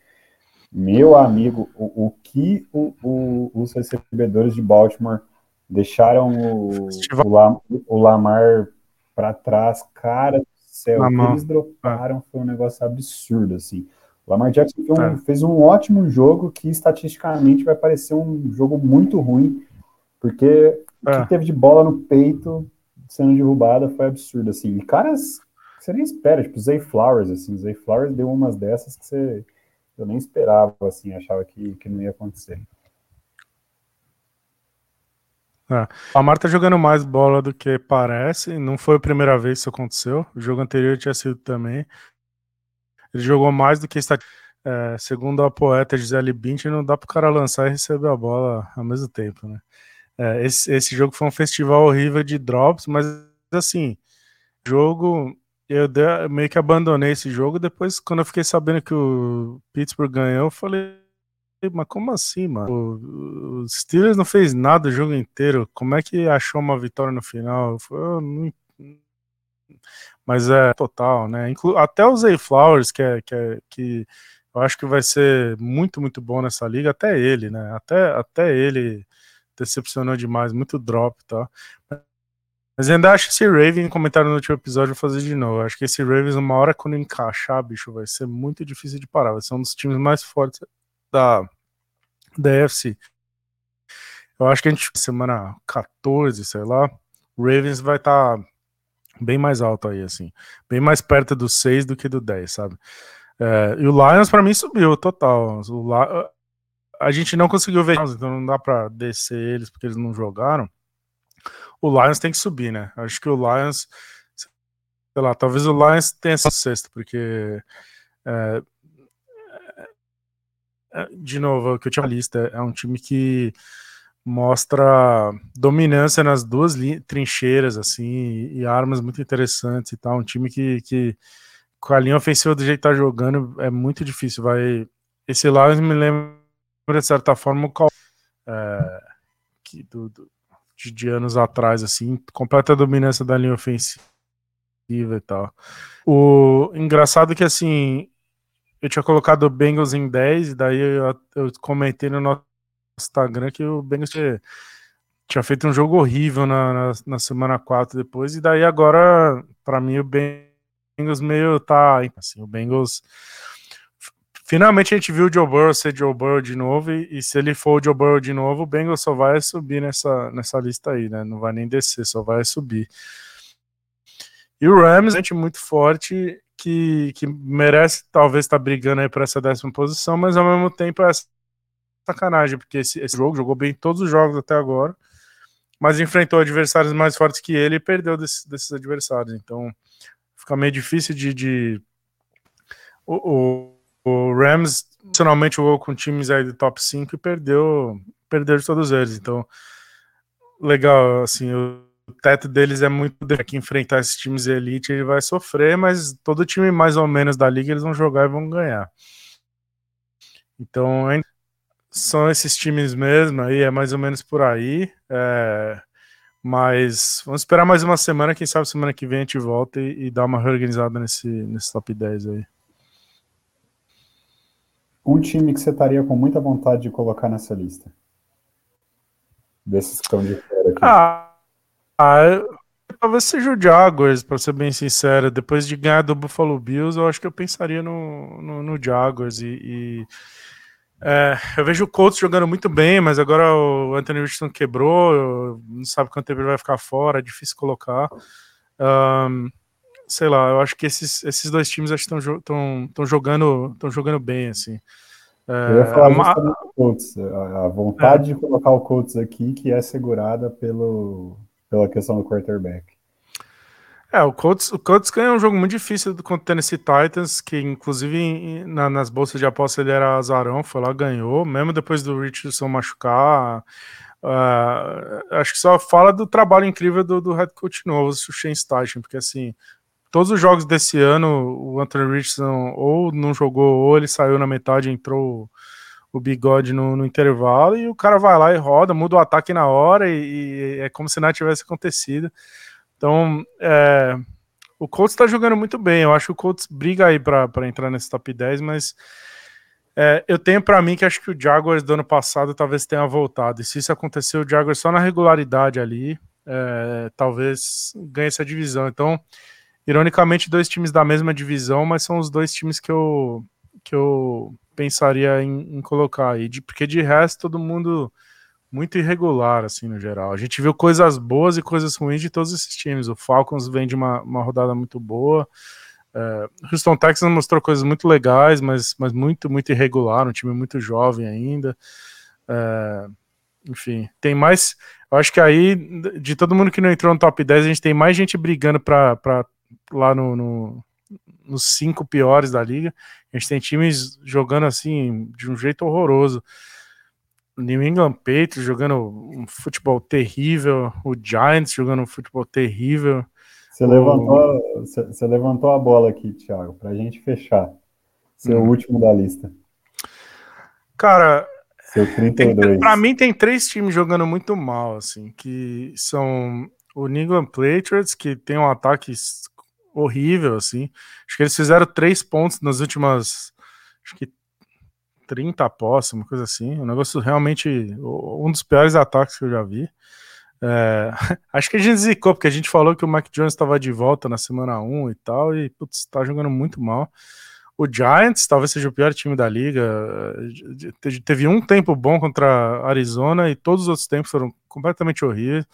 meu amigo, o, o que o, o, os recebedores de Baltimore deixaram o, o, o Lamar para trás, cara do céu, o que eles droparam foi um negócio absurdo, assim. Lamar Jackson fez um, é. fez um ótimo jogo que estatisticamente vai parecer um jogo muito ruim, porque o que é. teve de bola no peito sendo derrubada foi absurdo, assim. E caras você nem espera, tipo, Zay Flowers, assim, Zay Flowers deu umas dessas que você, eu nem esperava, assim, achava que, que não ia acontecer. É. A Marta tá jogando mais bola do que parece. Não foi a primeira vez que isso aconteceu. O jogo anterior tinha sido também. Ele jogou mais do que está. É, segundo a poeta Gisele Bint, não dá para o cara lançar e receber a bola ao mesmo tempo, né? É, esse, esse jogo foi um festival horrível de drops, mas assim, jogo eu meio que abandonei esse jogo. Depois, quando eu fiquei sabendo que o Pittsburgh ganhou, eu falei, mas como assim, mano? O Steelers não fez nada o jogo inteiro. Como é que achou uma vitória no final? Eu não... Mas é total, né? Inclu até o Zay Flowers, que, é, que, é, que eu acho que vai ser muito, muito bom nessa liga. Até ele, né? Até, até ele decepcionou demais, muito drop e tá? Mas ainda acho que esse Raven, comentário no último episódio, vou fazer de novo. Acho que esse Ravens, uma hora quando encaixar, bicho, vai ser muito difícil de parar. Vai ser um dos times mais fortes da, da UFC. Eu acho que a gente, semana 14, sei lá, o Ravens vai estar tá bem mais alto aí, assim. Bem mais perto do 6 do que do 10, sabe? É, e o Lions, para mim, subiu total. O, a gente não conseguiu ver, então não dá para descer eles porque eles não jogaram. O Lions tem que subir, né? Acho que o Lions, sei lá, talvez o Lions tenha essa sexta, porque é, é, de novo, o que eu tinha lista é um time que mostra dominância nas duas trincheiras, assim, e, armas muito interessantes e tal. Um time que, que, com a linha ofensiva do jeito que tá jogando, é muito difícil. Vai. Esse Lions me lembra, de certa forma, o é, que, do, do, de, de, anos atrás, assim, completa dominância da linha ofensiva e tal. O engraçado é que, assim, eu tinha colocado o Bengals em 10, e daí eu, eu comentei no nosso Instagram que o Bengals tinha, tinha feito um jogo horrível na, na, na, semana 4 depois, e daí agora, para mim, o Bengals meio tá. Assim, o Bengals. Finalmente a gente viu o Joe Burrow ser Joe Burrow de novo, e, e, se ele for o Joe Burrow de novo, o Bengals só vai subir nessa, nessa lista aí, né? Não vai nem descer, só vai subir. E o Rams, gente muito forte, que, que merece talvez estar tá brigando aí para essa décima posição, mas ao mesmo tempo é sacanagem, porque esse, esse, jogo jogou bem todos os jogos até agora, mas enfrentou adversários mais fortes que ele e perdeu desse, desses adversários. Então fica meio difícil de. de... O, o, o, Rams tradicionalmente jogou com times aí do top 5 e perdeu, perdeu de todos eles. Então, legal, assim, o teto deles é muito que enfrentar esses times de elite ele vai sofrer, mas todo time mais ou menos da liga eles vão jogar e vão ganhar. Então são esses times mesmo aí, é mais ou menos por aí. É, mas vamos esperar mais uma semana, quem sabe semana que vem a gente volta e, e dá uma reorganizada nesse, nesse top 10 aí. Um time que você estaria com muita vontade de colocar nessa lista? Desses que estão de fora aqui. Ah, ah, talvez seja o Jaguars, para ser bem sincero. Depois de ganhar do Buffalo Bills, eu acho que eu pensaria no, no, no Jaguars. E, e é, eu vejo o Colts jogando muito bem, mas agora o Anthony Richardson quebrou, não sabe quanto tempo ele vai ficar fora, é difícil colocar. Um, sei lá, eu acho que esses, esses dois times estão jogando, jogando bem, assim. É, eu ia falar a, Colts, a vontade é. de colocar o Colts aqui, que é segurada pelo pela questão do quarterback. É, o Colts, o Colts ganhou um jogo muito difícil contra o Tennessee Titans, que inclusive na, nas bolsas de aposta ele era azarão, foi lá, ganhou, mesmo depois do Richardson machucar. Uh, acho que só fala do trabalho incrível do, do head coach novo, o Shane Steichen, porque assim, todos os jogos desse ano, o Anthony Richardson ou não jogou, ou ele saiu na metade, entrou o bigode no, no, intervalo e o cara vai lá e roda, muda o ataque na hora e, e é como se nada tivesse acontecido. Então, é, o Colts está jogando muito bem. Eu acho que o Colts briga aí para entrar nesse top 10, mas é, eu tenho para mim que acho que o Jaguars do ano passado talvez tenha voltado. E se isso acontecer, o Jaguars só na regularidade ali, é, talvez ganhe essa divisão. Então, ironicamente, dois times da mesma divisão, mas são os dois times que eu, que eu pensaria em, em colocar aí, de, porque de resto todo mundo muito irregular, assim, no geral. A gente viu coisas boas e coisas ruins de todos esses times. O Falcons vem de uma, uma rodada muito boa. É, Houston Texans mostrou coisas muito legais, mas, mas muito, muito irregular, um time muito jovem ainda. É, enfim, tem mais. Eu acho que aí, de todo mundo que não entrou no top 10, a gente tem mais gente brigando para lá no, no, nos cinco piores da liga. A gente tem times jogando assim de um jeito horroroso. New England Patriots jogando um futebol terrível, o Giants jogando um futebol terrível. Você, o... levantou, você, você levantou a bola aqui, Thiago, para a gente fechar. Seu hum. último da lista. Cara, Seu 32. Para mim tem três times jogando muito mal, assim, que são o New England Patriots, que tem um ataque horrível, assim. Acho que eles fizeram três pontos nas últimas, acho que 30 após, uma coisa assim. Um negócio realmente, um dos piores ataques que eu já vi. É, (laughs) acho que a gente zicou, porque a gente falou que o Mac Jones estava de volta na semana 1 e tal, e putz, tá jogando muito mal. O Giants talvez seja o pior time da liga. Teve um tempo bom contra Arizona e todos os outros tempos foram completamente horríveis.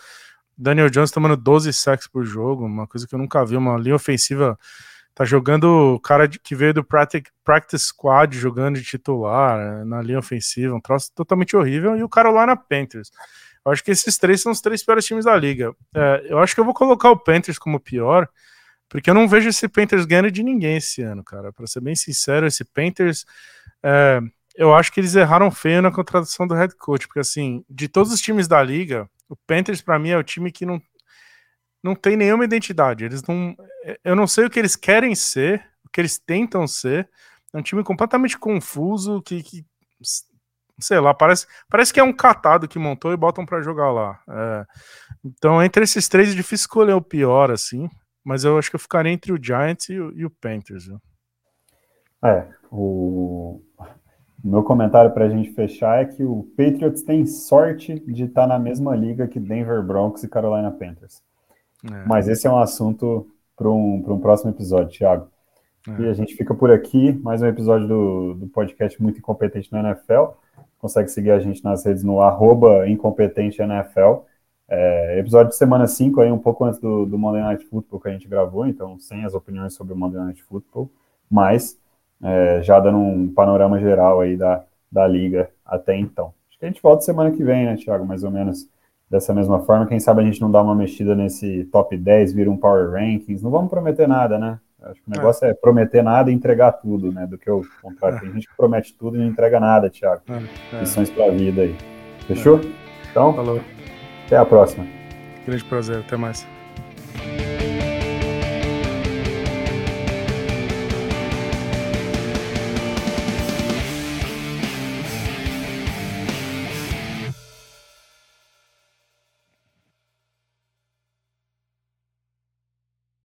Daniel Jones tomando 12 sacks por jogo, uma coisa que eu nunca vi. Uma linha ofensiva tá jogando o cara que veio do practice, squad jogando de titular né, na linha ofensiva, um troço totalmente horrível. E o Carolina Panthers. Eu acho que esses três são os três piores times da liga. É, eu acho que eu vou colocar o Panthers como pior, porque eu não vejo esse Panthers ganhando de ninguém esse ano, cara. Para ser bem sincero, esse Panthers. É, eu acho que eles erraram feio na contratação do head coach, porque assim, de todos os times da liga, o Panthers, para mim, é o time que não, não tem nenhuma identidade. Eles não. Eu não sei o que eles querem ser, o que eles tentam ser. É um time completamente confuso, que, que sei lá, parece, parece que é um catado que montou e botam para jogar lá. É, então, entre esses três, é difícil escolher o pior, assim, mas eu acho que eu ficaria entre o Giants e o, e o Panthers. Viu? É, o, o meu comentário para a gente fechar é que o Patriots tem sorte de estar tá na mesma liga que Denver Broncos e Carolina Panthers. É. Mas esse é um assunto para um, um próximo episódio, Thiago. É. E a gente fica por aqui, mais um episódio do, do podcast Muito Incompetente na NFL. Consegue seguir a gente nas redes no arroba incompetente NFL. É, episódio de semana 5, aí, um pouco antes do, do Monday Night Football que a gente gravou, então sem as opiniões sobre o Monday Night Football, mas é, já dando um panorama geral aí da, da liga até então. Acho que a gente volta semana que vem, né, Thiago? Mais ou menos dessa mesma forma. Quem sabe a gente não dá uma mexida nesse top 10, vira um Power Rankings. Não vamos prometer nada, né? Acho que o negócio é, é prometer nada e entregar tudo, né? Do que o contrário. Tem gente que promete tudo e não entrega nada, Thiago. É, é. Lições pra vida aí. Fechou? Então, Falou. até a próxima. Grande prazer, até mais.